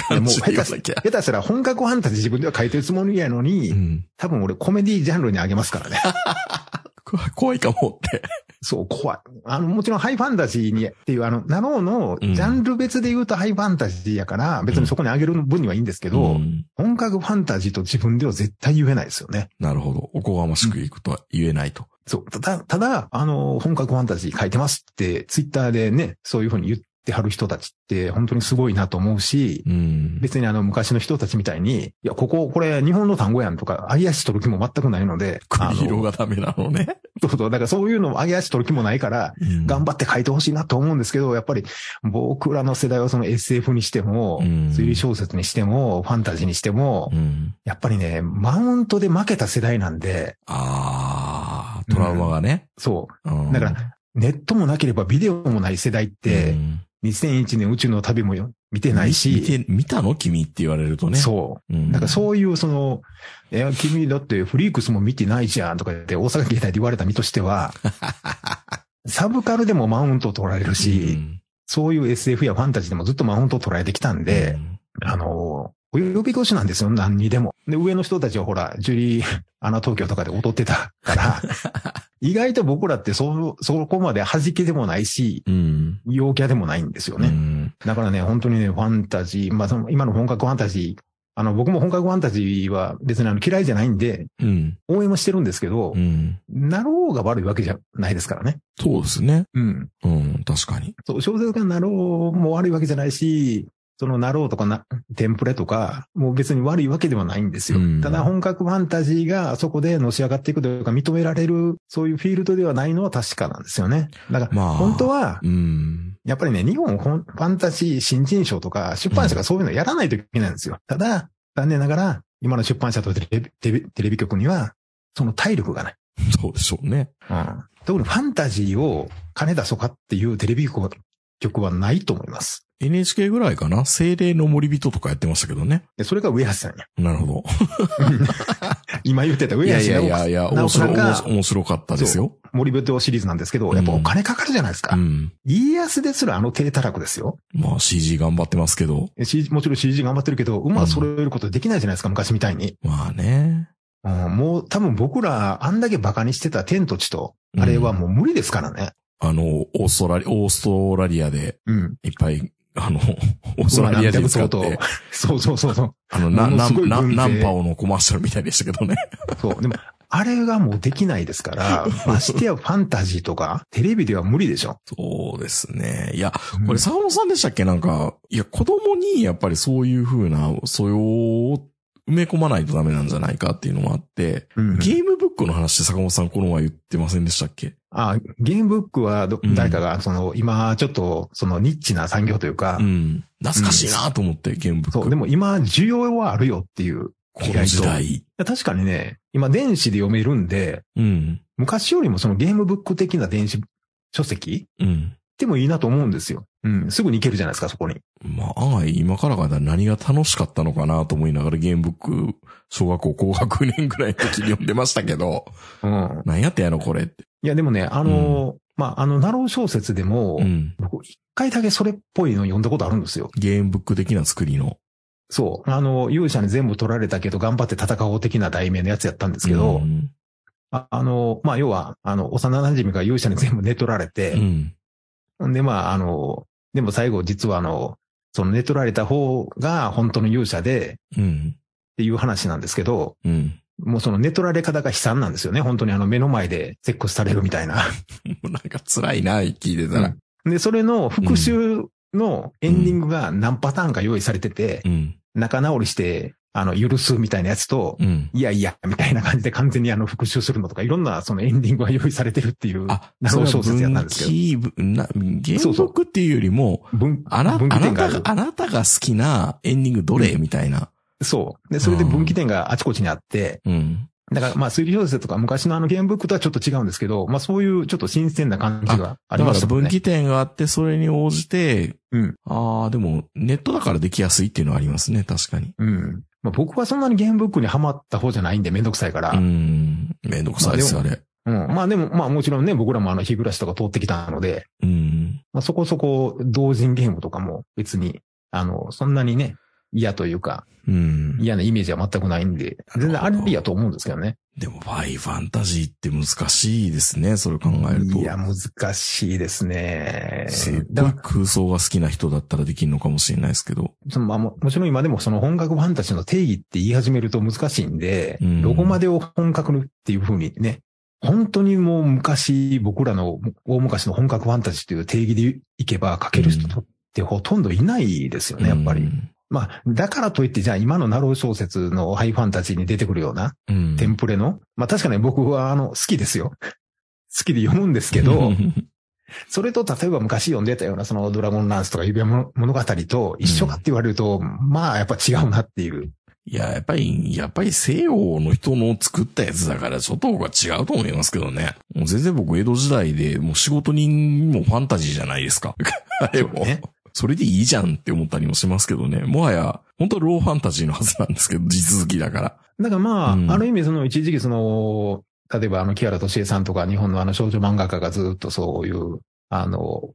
感じで言わなきゃ。下手したら本格ファンタジー自分では書いてるつもりやのに、うん。多分俺コメディジャンルにあげますからね。こ怖いかもって。そう、怖い。あの、もちろんハイファンタジーにっていう、あの、なろうのジャンル別で言うとハイファンタジーやから、別にそこにあげる分にはいいんですけど、うん本格ファンタジーと自分では絶対言えないですよね。なるほど。おこがましくいくとは言えないと。そう。ただ、ただ、あの、本格ファンタジー書いてますって、ツイッターでね、そういうふうに言ってはる人たちって、本当にすごいなと思うし、うん。別にあの、昔の人たちみたいに、いや、ここ、これ、日本の単語やんとか、揚げ足取る気も全くないので、あ栗色の、がダメなのね。そうそう、だからそういうのを揚げ足取る気もないから、うん頑張って書いてほしいなと思うんですけど、やっぱり僕らの世代はその SF にしても、うん推理小説にしても、ファンタジーにしても、うん。やっぱりね、マウントで負けた世代なんで、あー、トラウマがね。そうう。んだから、ネットもなければビデオもない世代って、うん2001年宇宙の旅も見てないし、見て、見たの？君って言われるとね。そう。うん。なんかそういうその、いや、君だってフリークスも見てないじゃんとか言って大阪携帯で言われた身としては、サブカルでもマウントを取られるし、うんそういう SF やファンタジーでもずっとマウントを取られてきたんで、あの、お呼び越しなんですよ、何にでも。で、上の人たちはほら、ジュリー、アナ東京とかで踊ってたから、意外と僕らってそ、そこまで弾けでもないし、うん。陽キャでもないんですようね。ん。だからね、本当にね、ファンタジー、まあその、今の本格ファンタジー、あの、僕も本格ファンタジーは別にあの嫌いじゃないんで、うん。応援もしてるんですけどう、ん。なろうが悪いわけじゃないですからね。そうですね。うん。うん。確かに。そう、小説がなろうも悪いわけじゃないし、そのなろうとかな、テンプレとか、もう別に悪いわけではないんですよ。うんただ本格ファンタジーがそこでのし上がっていくというか認められる、そういうフィールドではないのは確かなんですよね。だから、まあ。本当は、うん。やっぱりね、日本ファンタジー新人賞とか出版社がそういうのやらないといけないんですよ。ただ、残念ながら、今の出版社とテレビ局には、その体力がない。そうでしょうね。うん。特にファンタジーを金出そうかっていうテレビ局局はないと思います。NHK ぐらいかな？精霊の森人とかやってましたけどね。で、それが上橋さんや。なるほど。今言ってた上いや橋いやいやいや、面白面白かったですよ。森人シリーズなんですけど、やっぱお金かかるじゃないですか。うん。家康ですらあの低たらくですよ。まあ CG 頑張ってますけど。CG もちろん CG 頑張ってるけど、馬揃えることできないじゃないですか、昔みたいに。まあね。うん、もう多分僕らあんだけ馬鹿にしてた天と地と、あれはもう無理ですからね。あの、オーストラリア、オーストラリアでうん。いっぱい、あの、オーストラリアで使ってて、そう そうそうそう。あの、な、な、ものすごいな、軍勢ナンパオのコマーシャルみたいでしたけどね。そう。でも、あれがもうできないですから、ましてやファンタジーとか、テレビでは無理でしょ。そうですね。いや、これうん坂本さんでしたっけ？なんか、いや、子供にやっぱりそういう風な素養を埋め込まないとダメなんじゃないかっていうのもあって、うんゲームブックの話って坂本さんこの前言ってませんでしたっけ？あ、ゲームブックはどうん誰かが、その、今、ちょっと、その、ニッチな産業というか、うん。懐かしいなと思って、ゲームブック。そう、でも今、需要はあるよっていう。この時代。確かにね、今、電子で読めるんで、うん。昔よりもそのゲームブック的な電子書籍うん。でもいいなと思うんですよ。うん。すぐに行けるじゃないですか、そこに。まあ、案外今からが何が楽しかったのかなと思いながらゲームブック、小学校高学年ぐらいの時に読んでましたけど、うん。何やってんやろ、これって。いや、でもね、あの、まあ、あの、ナロー小説でも、うん。僕、一回だけそれっぽいの読んだことあるんですよ。ゲームブック的な作りの。そう。あの、勇者に全部取られたけど頑張って戦おう的な題名のやつやったんですけど、うん。ああの、まあ、要は、あの、幼馴染が勇者に全部寝取られて、うん。んで、まあ、あの、でも最後実はあの、その寝取られた方が本当の勇者でうん。っていう話なんですけど、うん。もうその寝取られ方が悲惨なんですよね。本当にあの目の前でセックスされるみたいな。なんか辛いな、聞いてたら。で、それの復讐のエンディングが何パターンか用意されてて、うん。仲直りして、あの、許すみたいなやつと、うん。いやいや、みたいな感じで完全にあの復讐するのとか、いろんなそのエンディングが用意されてるっていう、あ、ナロー小説やったんですけどなゲームブックっていうよりも、分、あな、あ分岐な点がある、。たがあなたが好きなエンディングどれ？みたいな。そう。で、それで分岐点があちこちにあって、うん。だからまあ推理小説とか昔のあのゲームブックとはちょっと違うんですけど、まあそういうちょっと新鮮な感じがありだからましたもんね。分岐点があって、それに応じて、うん。ああ、でも、ネットだからできやすいっていうのはありますね、確かに。うん。まあ僕はそんなにゲームブックにハマった方じゃないんでめんどくさいから。ううん。ん。めんどくさいです、まああれ。まあでも、まあもちろんね、僕らもあの日暮らしとか通ってきたので、うん。まあそこそこ同人ゲームとかも別に、あの、そんなにね、嫌というか、うん。嫌なイメージは全くないんで、全然ありやと思うんですけどね。でも、ファイファンタジーって難しいですね、それ考えると。いや、難しいですね。すごい空想が好きな人だったらできるのかもしれないですけど。まあももちろん今でもその本格ファンタジーの定義って言い始めると難しいんで、うんどこまでを本格っていう風にね、本当にもう昔、僕らの大昔の本格ファンタジーという定義でいけば書ける人ってほとんどいないですよね、やっぱり。まあ、だからといって、じゃあ今のなろう小説のハイファンタジーに出てくるようなうん。テンプレの、まあ確かに僕はあの、好きですよ。好きで読むんですけど、それと例えば昔読んでたようなそのドラゴンランスとか指輪物語と一緒かって言われると、まあやっぱ違うなっていう。いや、やっぱり、やっぱり西洋の人の作ったやつだから、ちょっと僕は違うと思いますけどね。もう全然僕、江戸時代で、もう仕事人もファンタジーじゃないですか。あれも。それでいいじゃんって思ったりもしますけどね。もはや、本当はローファンタジーのはずなんですけど、地続きだから。だからまあ、うんある意味その一時期その、例えばあの、木原敏恵さんとか日本のあの少女漫画家がずっとそういう、あの、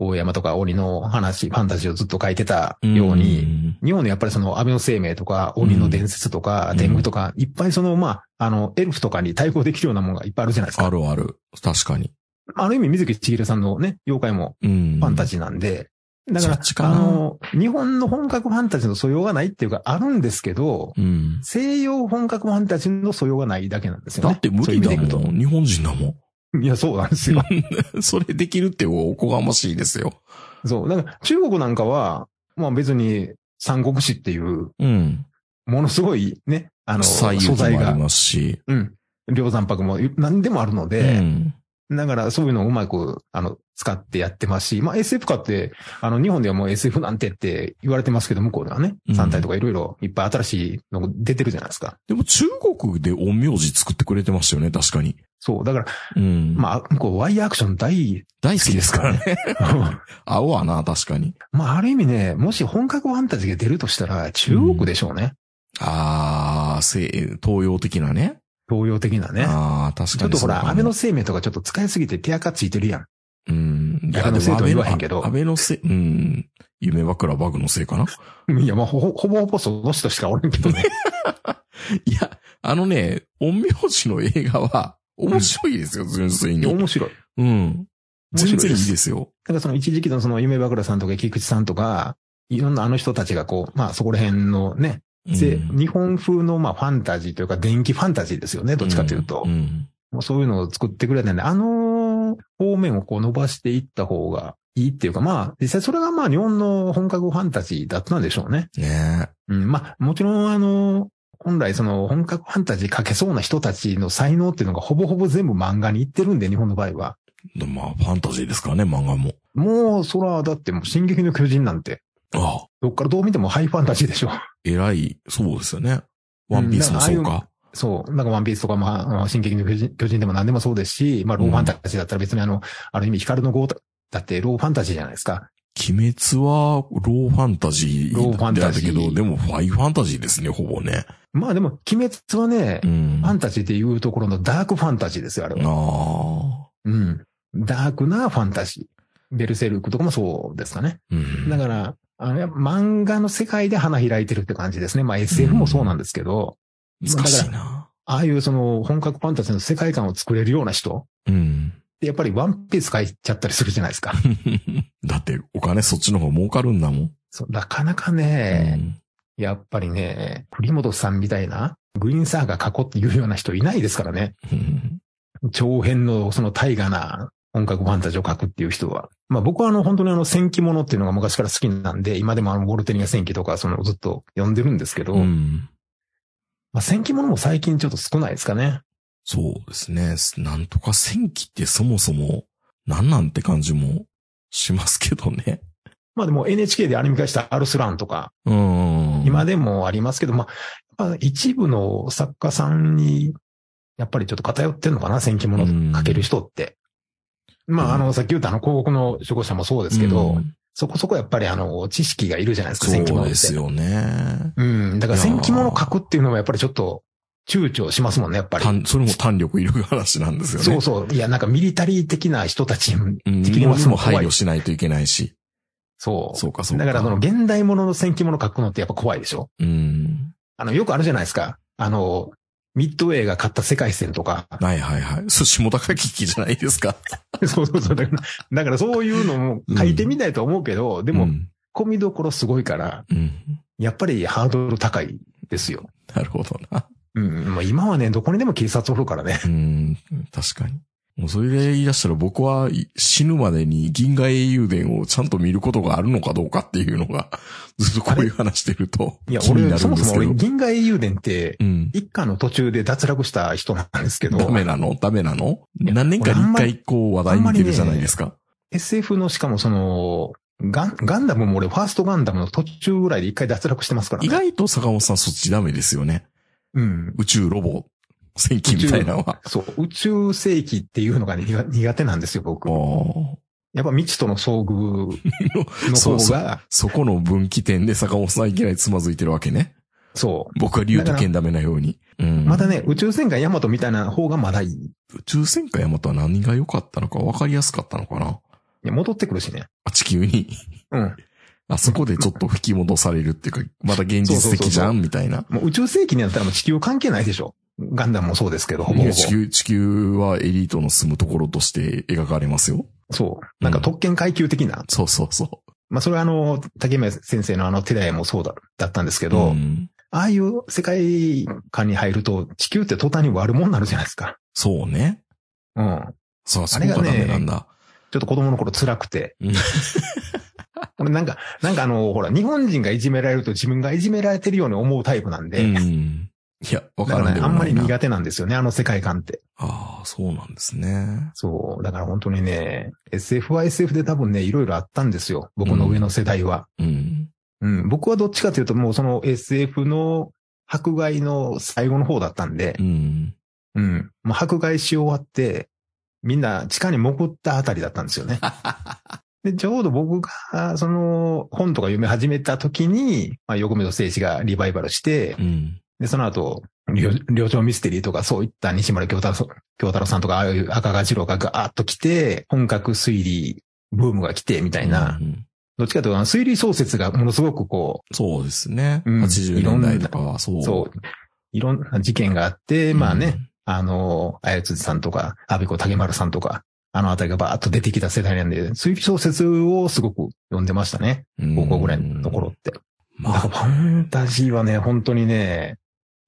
大山とか鬼の話、ファンタジーをずっと書いてたように、ん日本でやっぱりその安倍の生命とか鬼の伝説とかうん天狗とか、いっぱいその、まあ、あの、エルフとかに対抗できるようなものがいっぱいあるじゃないですか。あるある。確かに。ある意味水木しげるさんのね、妖怪もうん。ファンタジーなんで、だからあの、日本の本格ファンタジーの素養がないっていうか、あるんですけど、うん。西洋本格ファンタジーの素養がないだけなんですよね。だって無理だもん。日本人だもん。と。いや、そうなんですよ。それできるっておこがましいですよ。そう。だから、中国なんかは、まあ別に、三国志っていう、うん。ものすごいね、あの、素材が、もありますし。うん。量山泊も何でもあるのうで、ん。だからそういうのをうまく、あの、使ってやってますし、まあ SF 化って、あの、日本ではもう SF なんてって言われてますけど、向こうではね、うん3体とかいろいろいっぱい新しいのが出てるじゃないですか。でも中国で陰陽師作ってくれてましたよね、確かに。そう。だから、うん。まあ、向こうワイヤーアクション大、大好きですからね。合うわな、確かに。まあ、ある意味ね、もし本格ファンタジーが出るとしたら、中国でしょうね。あー、西東洋的なね。東洋的なね。あー、確かにちょっとほら、安倍の生命とかちょっと使いすぎて手垢ついてるやん。うん。い安倍のせいとは言わへんけど安倍のせい、うん。夢枕バグのせいかな。いや、まあ、ほほほぼほぼその人しかおらんけどね。いや、あのね、陰陽師の映画は面白いですよ、純粋に。面白い。うん。面白いです全然いいですよ。だからその一時期のその夢枕さんとか菊池さんとか、いろんなあの人たちがこう、まあそこら辺のね、ぜうん日本風のまあファンタジーというか電気ファンタジーですよね、どっちかというと。うそういうのを作ってくれたんで、あの方面をこう伸ばしていった方がいいっていうか、まあ実際それがまあ日本の本格ファンタジーだったんでしょうね。ねうん、まあもちろんあの、本来その本格ファンタジー書けそうな人たちの才能っていうのがほぼほぼ全部漫画に行ってるんで、日本の場合は。でまあ、ファンタジーですからね、漫画も。もう、そら、だってもう、進撃の巨人なんて、ああ、どっからどう見てもハイファンタジーでしょ。偉い、そうですよね。ワンピースもそううんだか。そう。なんかワンピースとか、まあ進撃の巨人でも何でもそうですし、まあ、ローファンタジーだったら別にあの、ある意味、ヒカルの碁だってローファンタジーじゃないですか。鬼滅はローファンタジローファンタジーったけど、でもハイファンタジーですね、ほぼね。まあでも、鬼滅はね、うん。ファンタジーっていうところのダークファンタジーですよ、あれは。ああ。うん。ダークなファンタジー。ベルセルクとかもそうですかね。うん。だから、あの、漫画の世界で花開いてるって感じですね。まあ SF もそうなんですけど、難しいな。ああいうその本格ファンタジーの世界観を作れるような人うん。やっぱりワンピース書いちゃったりするじゃないですか。だって、お金そっちの方が儲かるんだもん。そうなかなかね、やっぱりね、栗本さんみたいなグリーンサーガー過去っていうような人いないですからね。うん。長編のその大河な本格ファンタジーを書くっていう人は。まあ僕はあの本当にあの戦記物っていうのが昔から好きなんで、今でもあのボルテニア戦記とかそのずっと読んでるんですけど、うん。まあ戦記物も最近ちょっと少ないですかね。そうですね。なんとか戦記ってそもそも、なんなんて感じもしますけどね。まあでも NHK でアニメ化したアルスランとか、うん。今でもありますけど、まあ、一部の作家さんに、やっぱりちょっと偏ってんのかな、戦記物書ける人って。まあ、あの、さっき言ったあの、広告の守護者もそうですけど、うんそこそこやっぱりあの、知識がいるじゃないですか、そ戦記物って。うですよね。うん。だから戦記物書くっていうのはやっぱりちょっと、躊躇しますもんね、やっぱり。単それも弾力いる話なんですよね。そうそう。いや、なんかミリタリー的な人たちにうん。敵に回すにも配慮しないといけないし。そう。そうか、そうか。だからその現代物の戦記物書くのってやっぱ怖いでしょ？うん。あの、よくあるじゃないですか。あの、ミッドウェイが買った世界線とか。はいはいはい。そう、下高危機じゃないですか。そうそうそう。だから、だからそういうのも書いてみたいと思うけど、でも、うん、込みどころすごいから、うん。やっぱりハードル高いですよ。なるほどな。うん。まあ今はね、どこにでも警察おるからね。うん。確かに。もうそれで言い出したら僕はい死ぬまでに銀河英雄伝をちゃんと見ることがあるのかどうかっていうのが、ずっとこういう話してるといや、気にな俺、そもそも俺、るんですけど。銀河英雄伝って、うん。一家の途中で脱落した人なんですけど、ダメなの？ダメなの？や何年かに一回こう話題に出るじゃないですか。SF のしかもその、ガン、ガンダムも俺、ファーストガンダムの途中ぐらいで一回脱落してますからね。意外と坂本さんそっちダメですよね。うん。宇宙ロボ、戦記みたいなのは。そう、宇宙世紀っていうのが、ね、苦苦手なんですよ、僕。やっぱ未知との遭遇の そうそう方が、そこの分岐点で坂本さんいきなりつまずいてるわけね。そう。僕は竜と剣ダメなように。うん。またね、宇宙戦艦ヤマトみたいな方がまだいい。い宇宙戦艦ヤマトは何が良かったのか分かりやすかったのかなや戻ってくるしね。あ、地球に。うん。あそこでちょっと引き戻されるっていうか、また現実的じゃんみたいな。もう宇宙世紀になったらもう地球関係ないでしょ。ガンダムもそうですけど、ほぼほぼ。地球、地球はエリートの住むところとして描かれますよ。そう。なんか特権階級的な。そうそうそまあそれはあの、竹宮先生のあのテラヤもそうだだったんですけう。ど、うんああいう世界観に入ると地球って途端に悪者になるじゃないですか。そうね。うん。そう、そこがダメなんだ。ちょっと子供の頃辛くて。うん 俺なんか、なんかあの、ほら、日本人がいじめられると自分がいじめられてるように思うタイプなんで、うん。いや、わだからないな。あんまり苦手なんですよね、あの世界観って。ああ、そうなんですね。そう。だから本当にね、SF は SF で多分ね、いろいろあったんですよ。僕の上の世代は。うん。うん。僕はどっちかというと、もうその SF の迫害の最後の方だったんでう、ん。うん。もう迫害し終わって、みんな地下に潜ったあたりだったんですよね。で、ちょうど僕が、その、本とか読み始めた時に、まあ、横目の聖地がリバイバルしてう、ん。で、その後、領領長ミステリーとかそういった西村京太郎京太郎さんとか、ああいう赤川次郎がガーッと来て、本格推理ブームが来て、みたいな、うんどっちかというと、推理小説がものすごくこそうですね。うん80年代とかはそう。う、そう、いろんな事件があって、まあね、あの、あやつじさんとか、安倍子竹丸さんとか、あのあたりがバーッと出てきた世代なんで、推理小説をすごく読んでましたね。うん、高校ぐらいの頃って。まあ、ファンタジーはね、本当にね、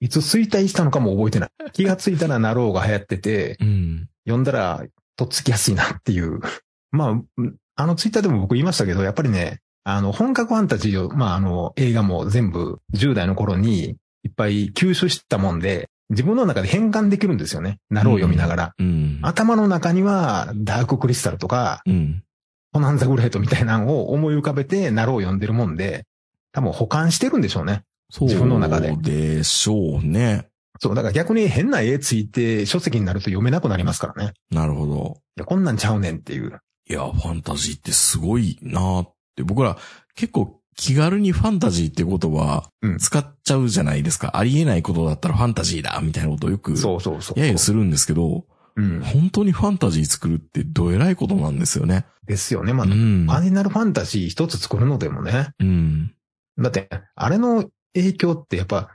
いつ衰退したのかも覚えてない。気がついたらナローが流行ってて、うん。読んだらとっつきやすいなっていう。まあ、うんあのツイッターでも僕言いましたけど、やっぱりね、あの、本格ファンタジーを、まあ、あの、映画も全部10代の頃にいっぱい吸収したもんで、自分の中で変換できるんですよね。なろうを読みながら。うん。頭の中には、ダーククリスタルとか、うん。コナンザグレートみたいなのを思い浮かべて、なろうを読んでるもんで、多分補完してるんでしょうね。そう自分の中ででしょうね。そう、だから逆に変な絵ついて書籍になると読めなくなりますからね。なるほど。いや、こんなんちゃうねんっていう。いや、ファンタジーってすごいなーって、僕ら結構気軽にファンタジーって言葉うん使っちゃうじゃないですか。ありえないことだったらファンタジーだみたいなことをよく、そうそうそう。ややするんですけど、うん。本当にファンタジー作るってどえらいことなんですよね。ですよね。まあ、うんフ。ァイナルファンタジー一つ作るのでもね。うん。だって、あれの影響ってやっぱ、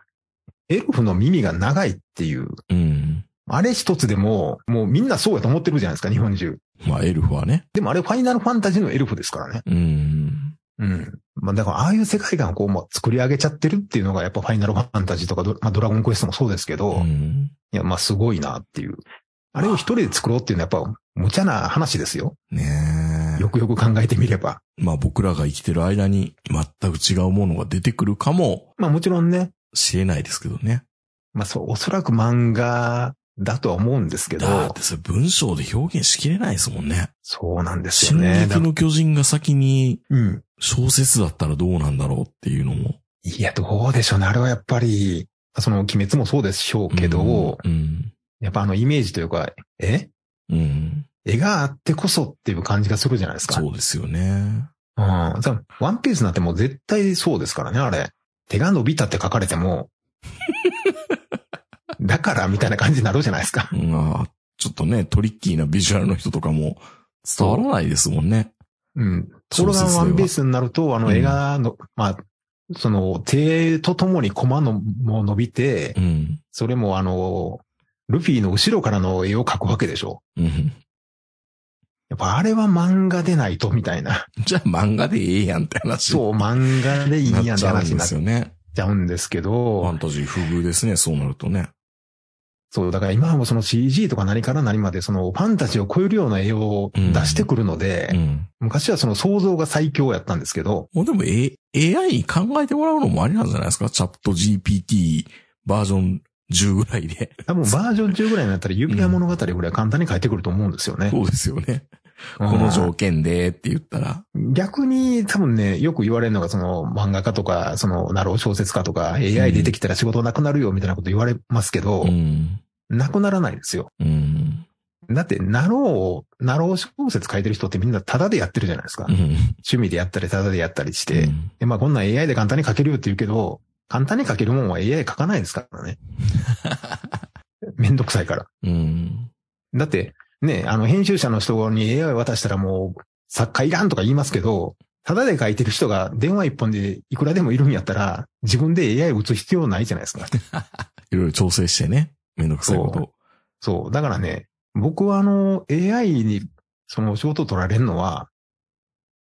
エルフの耳が長いっていう、うん。あれ一つでも、もうみんなそうやと思ってるじゃないですか、日本中。まあ、エルフはね。でもあれファイナルファンタジーのエルフですからね。うん。うん。まあだからああいう世界観をこう、まあ、作り上げちゃってるっていうのがやっぱファイナルファンタジーとかド、まあドラゴンクエストもそうですけど、いうん。や、まあすごいなっていう。あれを一人で作ろうっていうのはやっぱ無茶な話ですよ。ねえ。よくよく考えてみれば。まあ僕らが生きてる間に全く違うものが出てくるかもまあもちろんね、しれないですけどね。まあそう、おそらく漫画だとは思うんですけど、だってそれ文章で表現しきれないですもんね。そうなんですよ進ね。撃の巨人が先にうん。小説だったらどうなんだろうっていうのも。いや、どうでしょうね。あれはやっぱり、その、鬼滅もそうでしょうけど、うん。やっぱあのイメージというか、え？うん。絵があってこそっていう感じがするじゃないですか。そうですよね。うん。さワンピースなんてもう絶対そうですからね、あれ。手が伸びたって書かれても、だからみたいな感じになるじゃないですか。まあ、ちょっとね、トリッキーなビジュアルの人とかも伝わらないですもんね。うん。ところがワンピースになると、あの絵がの、まあ、その手とともにコマのも伸びてう、ん。それもあの、ルフィの後ろからの絵を描くわけでしょ。うん。やっぱあれは漫画でないとみたいな。じゃあ漫画でええやんって話。そう、漫画でいいやんって話になっちすよね。ゃうんですけファどン、タジー不遇ですね、そうなるとね。そう、だから今はもうその CG とか何から何までそのファンタジーを超えるような絵を出してくるので、うん。昔はその想像が最強やったんですけど、もうでも、A、AI に考えてもらうのもありなんじゃないですか？チャット GPT バージョン10ぐらいで。多分バージョン10ぐらいになったら指輪物語ぐらい簡単に書いてくると思うんですよね。そうですよね。うんこの条件でって言ったら。逆に多分ね、よく言われるのがその漫画家とか、そのナロー小説家とか AI 出てきたら仕事なくなるよみたいなこと言われますけど、うん。なくならないですよ。うん。だって、なろう、なろう小説書いてる人ってみんなタダでやってるじゃないですか。うん。趣味でやったりタダでやったりして。で、まあこんなん AI で簡単に書けるよって言うけど、簡単に書けるもんは AI 書かないですからね。めんどくさいから。うん。だって、ね、あの編集者の人に AI 渡したらもう、作家いらんとか言いますけど、タダで書いてる人が電話一本でいくらでもいるんやったら、自分で AI 打つ必要ないじゃないですか。いろいろ調整してね。めんどくさいこと。そう。だからね、僕はあの AI にその仕事を取られるのは、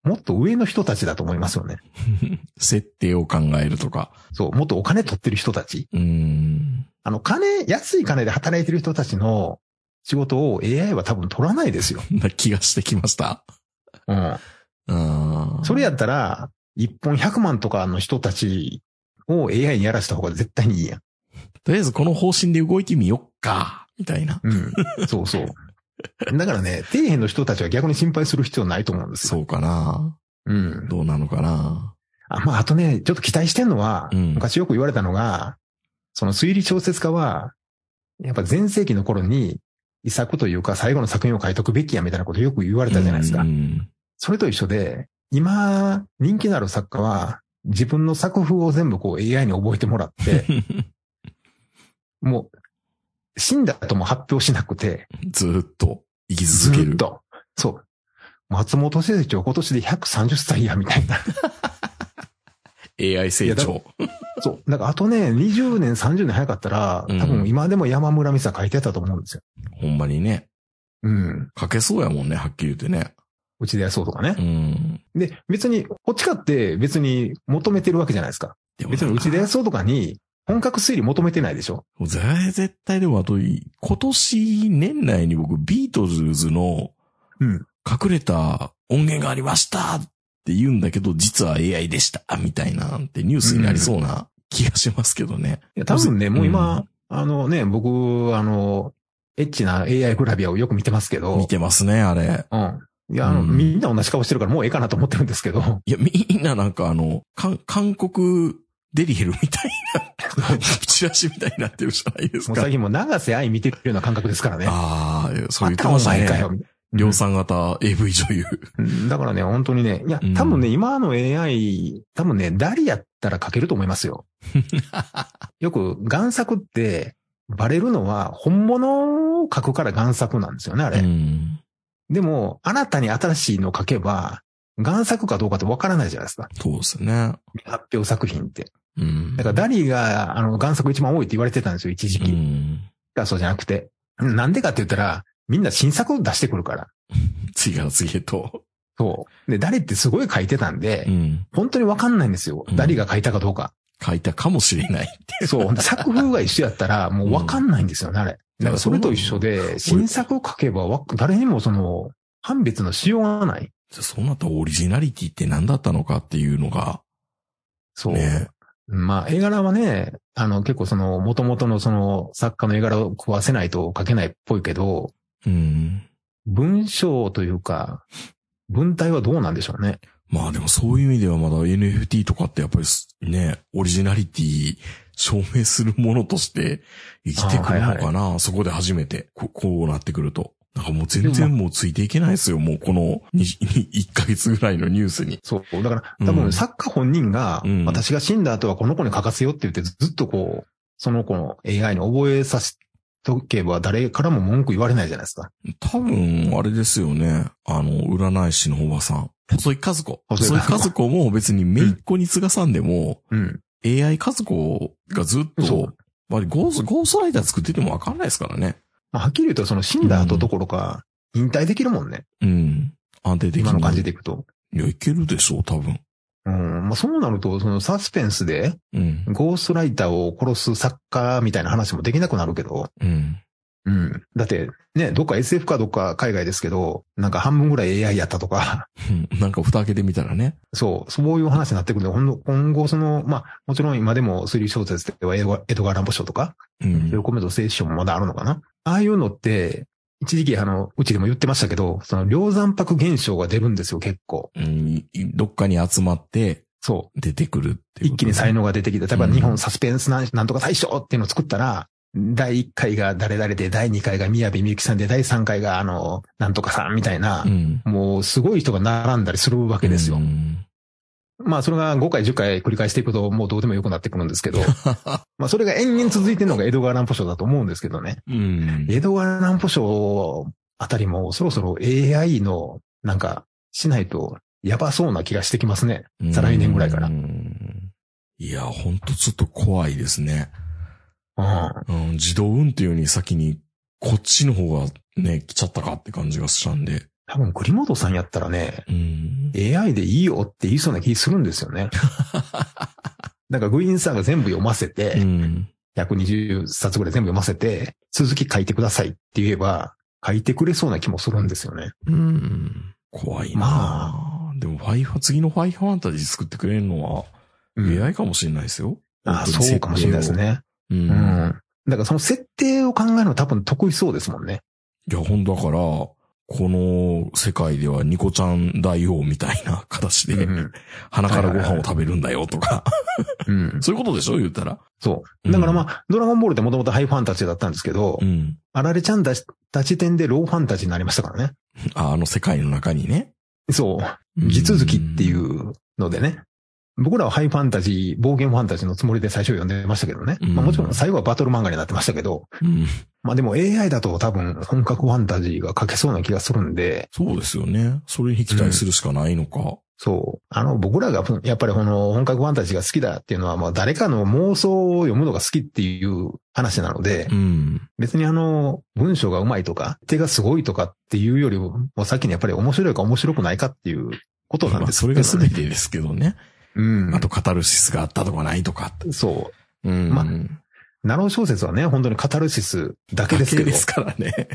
もっと上の人たちだと思いますよね。設定を考えるとか。そう。もっとお金取ってる人たち。うん。あの、金、安い金で働いてる人たちの仕事を AI は多分取らないですよ。な気がしてきました。うん。うん。それやったら、一本100万とかの人たちを AI にやらせた方が絶対にいいやん。とりあえずこの方針で動いてみよっか。みたいな。うん。そうそう。だからね、底辺の人たちは逆に心配する必要ないと思うんですよ。そうかな。うん。どうなのかな。あ、まあ、あとね、ちょっと期待してんのは、うん昔よく言われたのが、その推理小説家は、やっぱ前世紀の頃に、遺作というか最後の作品を書いとくべきやみたいなことよく言われたじゃないですか。うん。それと一緒で、今、人気のある作家は、自分の作風を全部こう AI に覚えてもらって、もう、死んだとも発表しなくて、ずーっと生きず続ける。ーっと。そう。松本清張今年で130歳や、みたいな。AI 成長。そう。だからあとね、20年、30年早かったら、うん多分今でも山村美沙書いてたと思うんですよ。ほんまにね。うん。書けそうやもんね、はっきり言ってね。うちでやそうとかねう。ん。で、別に、こっちかって別に求めてるわけじゃないですか。でも別にうちでやそうとかに、本格推理求めてないでしょ？絶対でもあと、今年年内に僕ビートルズのうん。隠れた音源がありましたって言うんだけど、実は AI でしたみたいなってニュースになりそうな気がしますけどね。いや、多分ね、もう今、あのね、僕、あの、エッチな AI グラビアをよく見てますけど。見てますね、あれ。うん。いや、あの、うんみんな同じ顔してるからもうええかなと思ってるんですけど。いや、みんななんかあの、韓韓国デリヘルみたいな、チラシみたいになってるじゃないですか。もう最近もう長瀬愛見てるような感覚ですからね。ああ、そう言ってまたおました前かよね。。量産型 AV 女優。うんだからね、本当にね、いやうん、多分ね、今の AI、多分ね、誰やったら書けると思いますよ。よく、贋作って、バレるのは、本物を書くから贋作なんですよね、あれ。うん。でも、新たに新しいのを書けば、贋作かどうかってわからないじゃないですか。そうですね。発表作品って。うん。だから、ダリーが、あの、贋作一番多いって言われてたんですよ、一時う期。ん。がそうじゃなくて。なんでかって言ったら、みんな新作を出してくるから。次から次へと。そう。で、ダリってすごい書いてたんで、うん。本当にわかんないんですよ。うんダリが書いたかどうか。書いたかもしれないって。そう。作風が一緒やったら、もうわかんないんですよね、あれ。だからそれと一緒で、新作を書けばわ、誰にもその、判別のしようがない。じゃあそうなったらオリジナリティって何だったのかっていうのが、そう。ね。まあ、絵柄はね、あの、結構その、元々のその、作家の絵柄を食わせないと書けないっぽいけど、うん。文章というか、文体はどうなんでしょうね。まあでもそういう意味ではまだ NFT とかってやっぱりね、オリジナリティ証明するものとして生きてくるのかな、そこで初めてこ、こうなってくると。なんかもう全然もうついていけないですよ。もうこの1ヶ月ぐらいのニュースに。そう。だから、うん多分作家本人が、うん私が死んだ後はこの子に書かせよって言ってずっとこう、その子の AI に覚えさせとけば誰からも文句言われないじゃないですか。多分、あれですよね。あの、占い師のおばさん。細井和子。細井和子も別に姪っ子に継がさんでも、うん。AI 和子がずっとゴースゴーストライター作っててもわかんないですからね。まあ、はっきり言うとその死んだ後どころか、引退できるもんね。うん。安定的に。今の感じでいくと。いや、いけるでしょう、多分。うん。まあ、そうなると、そのサスペンスで、うん。ゴーストライターを殺す作家みたいな話もできなくなるけど、うん。うん。だって、ね、どっか SF かどっか海外ですけど、なんか半分ぐらい AI やったとか、うんなんか蓋開けてみたらね。そうそういう話になってくるんで、ほんの今後その、まあ、もちろん今でも推理小説ではエドガエドガー・ランボ賞とか、うん。喜めと聖書もまだあるのかなああいうのって、一時期あの、うちでも言ってましたけど、その量山泊現象が出るんですよ、結構。うんどっかに集まってそう。出てくるっていうね。一気に才能が出てきて、例えばうん日本サスペンスなんなんとか大賞っていうのを作ったら、第1回が誰々で、第2回が宮部みゆきさんで、第3回があの、なんとかさんみたいなう、ん。もうすごい人が並んだりするわけですよ。うんまあそれが5回10回繰り返していくともうどうでもよくなってくるんですけど、まあそれが延々続いてるのがエドガー・ランポ賞だと思うんですけどね。うん。エドガー・ランポ賞あたりもそろそろ AI のなんかしないとやばそうな気がしてきますね。再来年ぐらいからうんいや、ほんとちょっと怖いですね。うん。うん、自動運転より先にこっちの方がね、来ちゃったかって感じがしたんで。多分栗本さんやったらね、うん。AI でいいよって言いそうな気するんですよね。だからグイーンさんが全部読ませて、うん。120冊ぐらい全部読ませて、続き書いてくださいって言えば、書いてくれそうな気もするんですよね。うん。怖いなまでも、ファイファ、次のファイファンタジー作ってくれるのは、うん AI かもしれないですよ。ああ、そうかもしれないです。ね。う。うんん。だからその設定を考えるの多分得意そうですもんね。いや、ほんだから、この世界ではニコちゃん大王みたいな形で、うん。鼻からご飯を食べるんだよとか、うん。そういうことでしょ？言ったら。そう。だからまあ、ドラゴンボールってもともとハイファンタジーだったんですけどう、ん。あられちゃんたち出た時点でローファンタジーになりましたからね。ああの世界の中にね。そう。地続きっていうのでね。僕らはハイファンタジー、冒険ファンタジーのつもりで最初読んでましたけどね。うんまあもちろん最後はバトル漫画になってましたけど、うん。まあでも AI だと多分本格ファンタジーが書けそうな気がするんで、そうですよね。それに期待するしかないのか。そう。あの、僕らがやっぱりこの本格ファンタジーが好きだっていうのは、まあ誰かの妄想を読むのが好きっていう話なので、うん。別にあの、文章が上手いとか、手がすごいとかっていうよりも、もう先にやっぱり面白いか面白くないかっていうことなんまあ、ですそれが全てですけどね。うん。あと、カタルシスがあったとかないとか。そう。うん。まあなろう小説はね、本当にカタルシスだけですけどだで、すからね。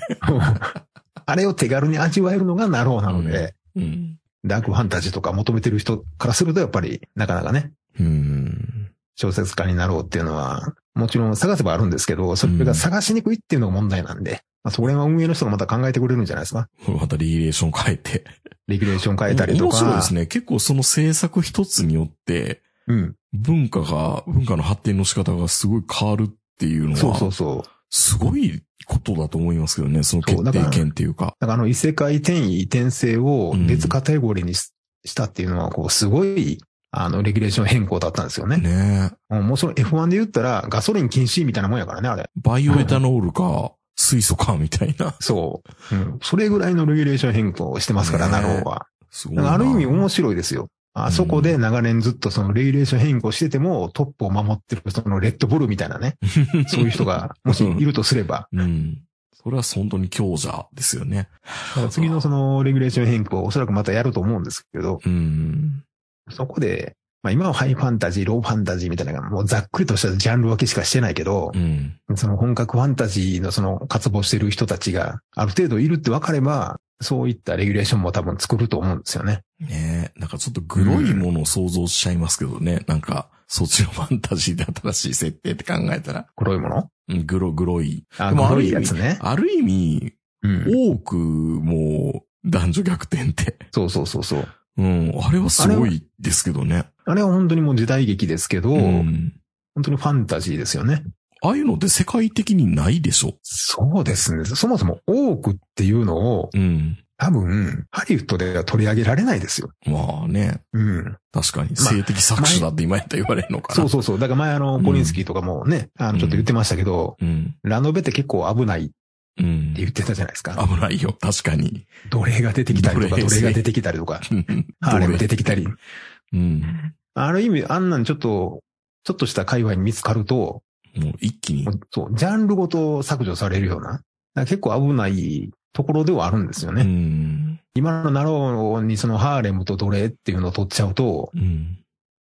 あれを手軽に味わえるのがなろうなので、うん。ダークファンタジーとか求めてる人からするとやっぱりなかなかね。うん。小説家になろうっていうのは、もちろん探せばあるんですけど、それが探しにくいっていうのが問題なんで、まあ、それは運営の人がまた考えてくれるんじゃないですか。またレギュレーション変えて。レギュレーション変えたりとか。面白いですね。結構その制作一つによって、うん。文化が、文化の発展の仕方がすごい変わるっていうのは、そうそうそう。すごいことだと思いますけどね、その決定権っていうか。だからあの異世界転移転生を別カテゴリーにし,、たっていうのは、こう、すごい、あの、レギュレーション変更だったんですよね。ねもうその F1 で言ったら、ガソリン禁止みたいなもんやからね、あれ。バイオエタノールか、水素か、みたいな。そう。うん。それぐらいのレギュレーション変更をしてますから、ねなろうは。すごいある意味面白いですよ。あそこで長年ずっとそのレギュレーション変更しててもトップを守ってるそのレッドブルみたいなね。そういう人がもしいるとすれば。うん。それは本当に強者ですよね。次のそのレギュレーション変更おそらくまたやると思うんですけど、うん。そこで、まあ今はハイファンタジー、ローファンタジーみたいな、もうざっくりとしたジャンル分けしかしてないけどう、ん。その本格ファンタジーのその渇望してる人たちがある程度いるって分かれば、そういったレギュレーションも多分作ると思うんですよね。ねえ。なんかちょっとグロいものを想像しちゃいますけどね。なんか、そっちのファンタジーで新しい設定って考えたら。黒いもの？うんグロ、グロい。あ、でもあ黒る意味いやつね。ある意味、うん。多くもう男女逆転って。そうそうそうそう。うん。あれはすごいですけどね。あれは本当にもう時代劇ですけど、うん。本当にファンタジーですよね。ああいうのって世界的にないでしょ？そうですね。そもそも多くっていうのをうん。多分、ハリウッドでは取り上げられないですよ。まあね。うん。確かに。まあ性的搾取だって今やったら言われるのかな。そうそうそう。だから前あの、うんゴリンスキーとかもね、あの、ちょっと言ってましたけど、うん。ラノベって結構危ないってうん。言ってたじゃないですか。危ないよ。確かに。奴隷が出てきたりとか、奴隷が出てきたりとか、うんハーレム出てきたり。うん。ある意味、あんなんちょっと、ちょっとした界隈に見つかると、もう一気にそう、ジャンルごと削除されるような、結構危ないところではあるんですよね。うん。今のナローにそのハーレムと奴隷っていうのを取っちゃうと、うん。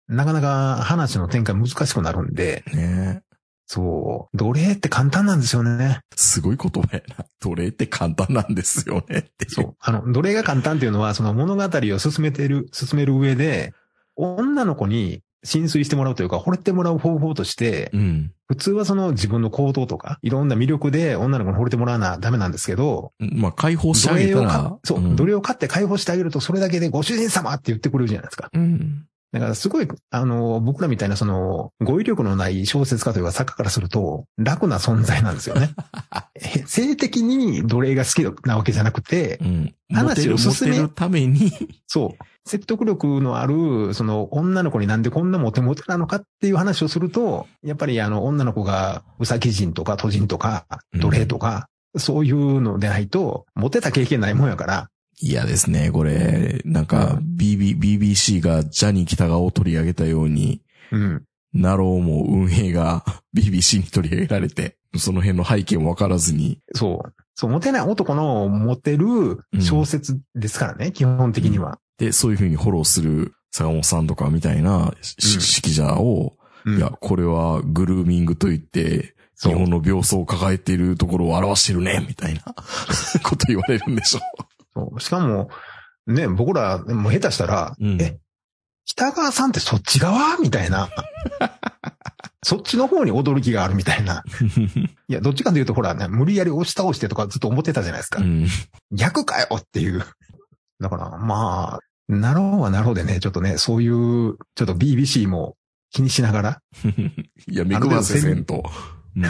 なかなか話の展開難しくなるんで、ねえ。そう、奴隷って簡単なんですよね。すごい言葉やな。奴隷って簡単なんですよね。そう。あの、奴隷が簡単っていうのは、その物語を進めてる、進める上で、女の子に浸水してもらうというか、惚れてもらう方法として、うん。普通はその自分の行動とか、いろんな魅力で女の子に惚れてもらわなダメなんですけど、まあ、解放してあげたらか、、そう、ん奴隷を買って解放してあげると、それだけでご主人様って言ってくれるじゃないですか。うん。だからすごい、あの、僕らみたいなその、語彙力のない小説家というか作家からすると、楽な存在なんですよね。え 性的に奴隷が好きなわけじゃなくて、うん。話を進めるために、そう。説得力のある、その女の子になんでこんなモテモテなのかっていう話をすると、やっぱりあの女の子がウサギ人とかト人とか奴隷とか、そういうのでないと、モテた経験ないもんやから、嫌ですね、これ。なんか、う BB、BBC がジャニー北川を取り上げたように、うん。ナローも運営が BBC に取り上げられて、その辺の背景もわからずに、そう。そう、モテない男のモテる小説ですからね、基本的には。で、そういう風にフォローする坂本さんとかみたいな指揮者を、うんいや、これはグルーミングといって、日本の病巣を抱えているところを表してるね、みたいな こと言われるんでしょ。そうしかも、ね、僕ら、もう下手したら、うんえ、北川さんってそっち側？みたいな。そっちの方に驚きがあるみたいな。いや、どっちかというと、ほらね、無理やり押し倒してとかずっと思ってたじゃないですか。うん。逆かよっていう。だから、まあ、なろうはなろうでね、ちょっとね、そういう、ちょっと BBC も気にしながら、いや、目くばせせんと、うん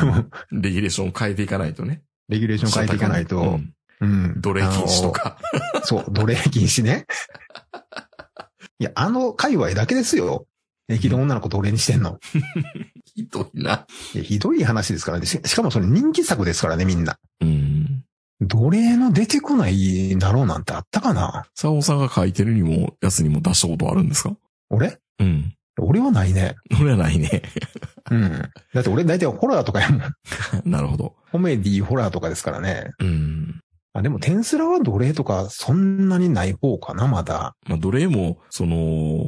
レギュレーションを変えていかないとね。レギュレーション変えていかないと、うんうん。奴隷禁止とか。そう、奴隷禁止ね。いや、あの界隈だけですよ。駅で女の子奴隷にしてんの。ひどいな。いやひどい話ですからね。ししかもそれ人気作ですからね、みんな。うん。奴隷の出てこないだろうなんてあったかな佐尾さんが書いてるにも、やつにも出したことあるんですか？俺？うん。俺はないね。俺はないね。うん。だって俺大体ホラーとかやもん。なるほど。コメディホラーとかですからね。うん。あ、でもテンスラは奴隷とかそんなにない方かな、まだ。まあ、奴隷も、その、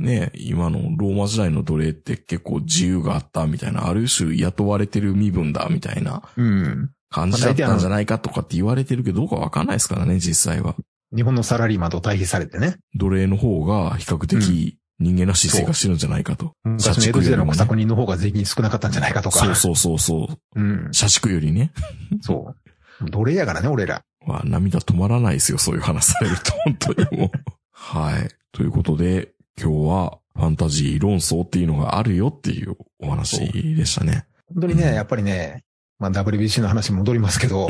ね、今のローマ時代の奴隷って結構自由があったみたいな、ある種雇われてる身分だみたいなうん。感じだったんじゃないかとかって言われてるけど、どうかわかんないですからね、実際は。日本のサラリーマンと対比されてね。奴隷の方が比較的人間らしい生活してるんじゃないかと。昔の江戸時代の小作人の方が税金少なかったんじゃないかとか。そうそうそうそう。うん。社畜よりね。そう。奴隷やからね、俺ら。まあ、涙止まらないですよ、そういう話されると、本当にもう。はい。ということで、今日はファンタジー論争っていうのがあるよっていうお話でしたね。本当にね、やっぱりね、まあ WBC の話に戻りますけど、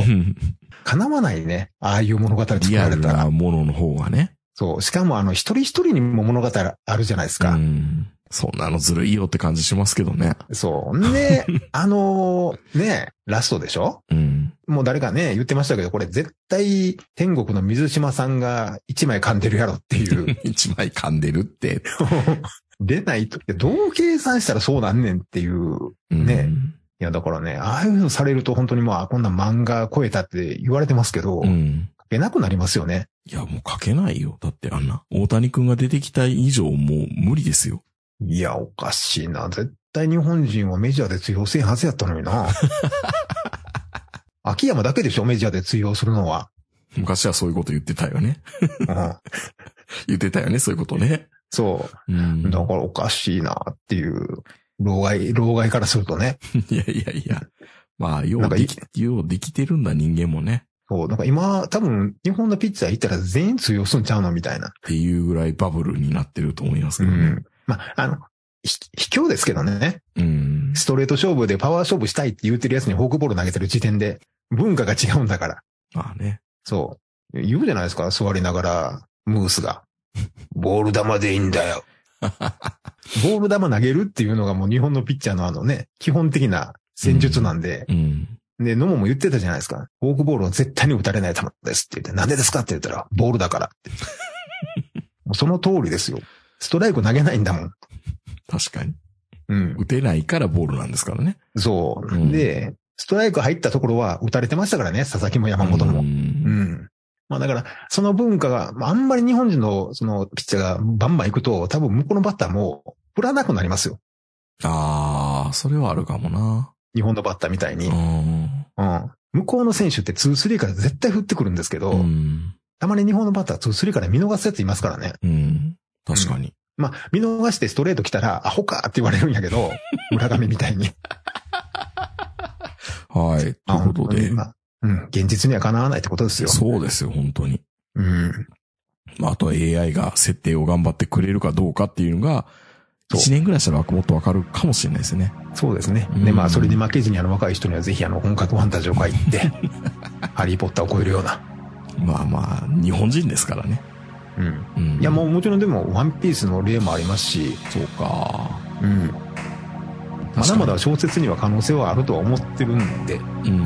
叶わないね。ああいう物語作リアルられたらな。ものの方がね。そう。しかもあの、一人一人にも物語あるじゃないですうか。ん。そんなのずるいよって感じしますけどね。そう。で、あのーね、ラストでしょ？うん。もう誰かね、言ってましたけど、これ絶対天国の水島さんが一枚噛んでるやろっていう。一枚噛んでるって。出ないと、どう計算したらそうなんねんっていう。うんねいや、だからね、ああいうのされると本当にまあ、こんな漫画超えたって言われてますけど、書うん。けなくなりますよね。いや、もう書けないよ。だってあんな。大谷くんが出てきた以上もう無理ですよ。いや、おかしいな。絶対日本人はメジャーで通用せんはずやったのにな。秋山だけでしょ、メジャーで通用するのは。昔はそういうこと言ってたよね。うん、言ってたよね、そういうことね。そうう。ん。だからおかしいなっていう、老害、老害からするとね。いやいやいや。まあ、ようでき、ようできてるんだ人間もね。そう、なんか今、多分、日本のピッチャー行ったら全員通用すんちゃうのみたいな。っていうぐらいバブルになってると思いますけどね。うん。まあ、あの、ひ卑怯ですけどね。うん。ストレート勝負でパワー勝負したいって言ってるやつにフォークボール投げてる時点で、文化が違うんだから。まあね。そう。言うじゃないですか、座りながら、ムースが。ボール球でいいんだよ。ボール球投げるっていうのがもう日本のピッチャーのあのね、基本的な戦術なんで、うん。で、野茂も言ってたじゃないですか。フォークボールは絶対に打たれない球ですって言って、なんでですかって言ったら、ボールだからって。その通りですよ。ストライク投げないんだもん。確かに。うん。打てないからボールなんですからね。そう。うんで、ストライク入ったところは打たれてましたからね、佐々木も山本も。ううん。ん。まあだから、その文化が、まああんまり日本人のそのピッチャーがバンバン行くと、多分向こうのバッターも振らなくなりますよ。ああ、それはあるかもな。日本のバッターみたいに。ううん。ん。向こうの選手って2-3から絶対振ってくるんですけど、うん。たまに日本のバッター2-3から見逃すやついますからね。うん。確かに。まあ、見逃してストレート来たら、アホかって言われるんやけど、村上みたいに。はい。ということで。まあ、うん、現実にはかなわないってことですよ。そうですよ、本当に。うん。まあ、あとは AI が設定を頑張ってくれるかどうかっていうのが、そう1年ぐらいしたらもっとわかるかもしれないですね。そうですね。うんで、まあ、それに負けずにあの若い人にはぜひあの本格ファンタジーを書いて、ハリーポッターを超えるような。まあまあ、日本人ですからね。うん。うん。いや、もうもちろんでも、ワンピースの例もありますし、そうか。うん。まだまだ小説には可能性はあるとは思ってるんで、うん。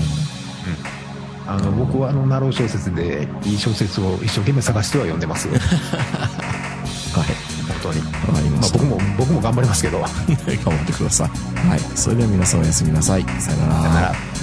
あの、僕はあの、ナロー小説でいい小説を一生懸命探しては読んでますよ。はい。本当に。わかりました。まあ僕も、僕も頑張りますけど。頑張ってください。はい。それでは皆さんおやすみなさい。さよなら。さよなら。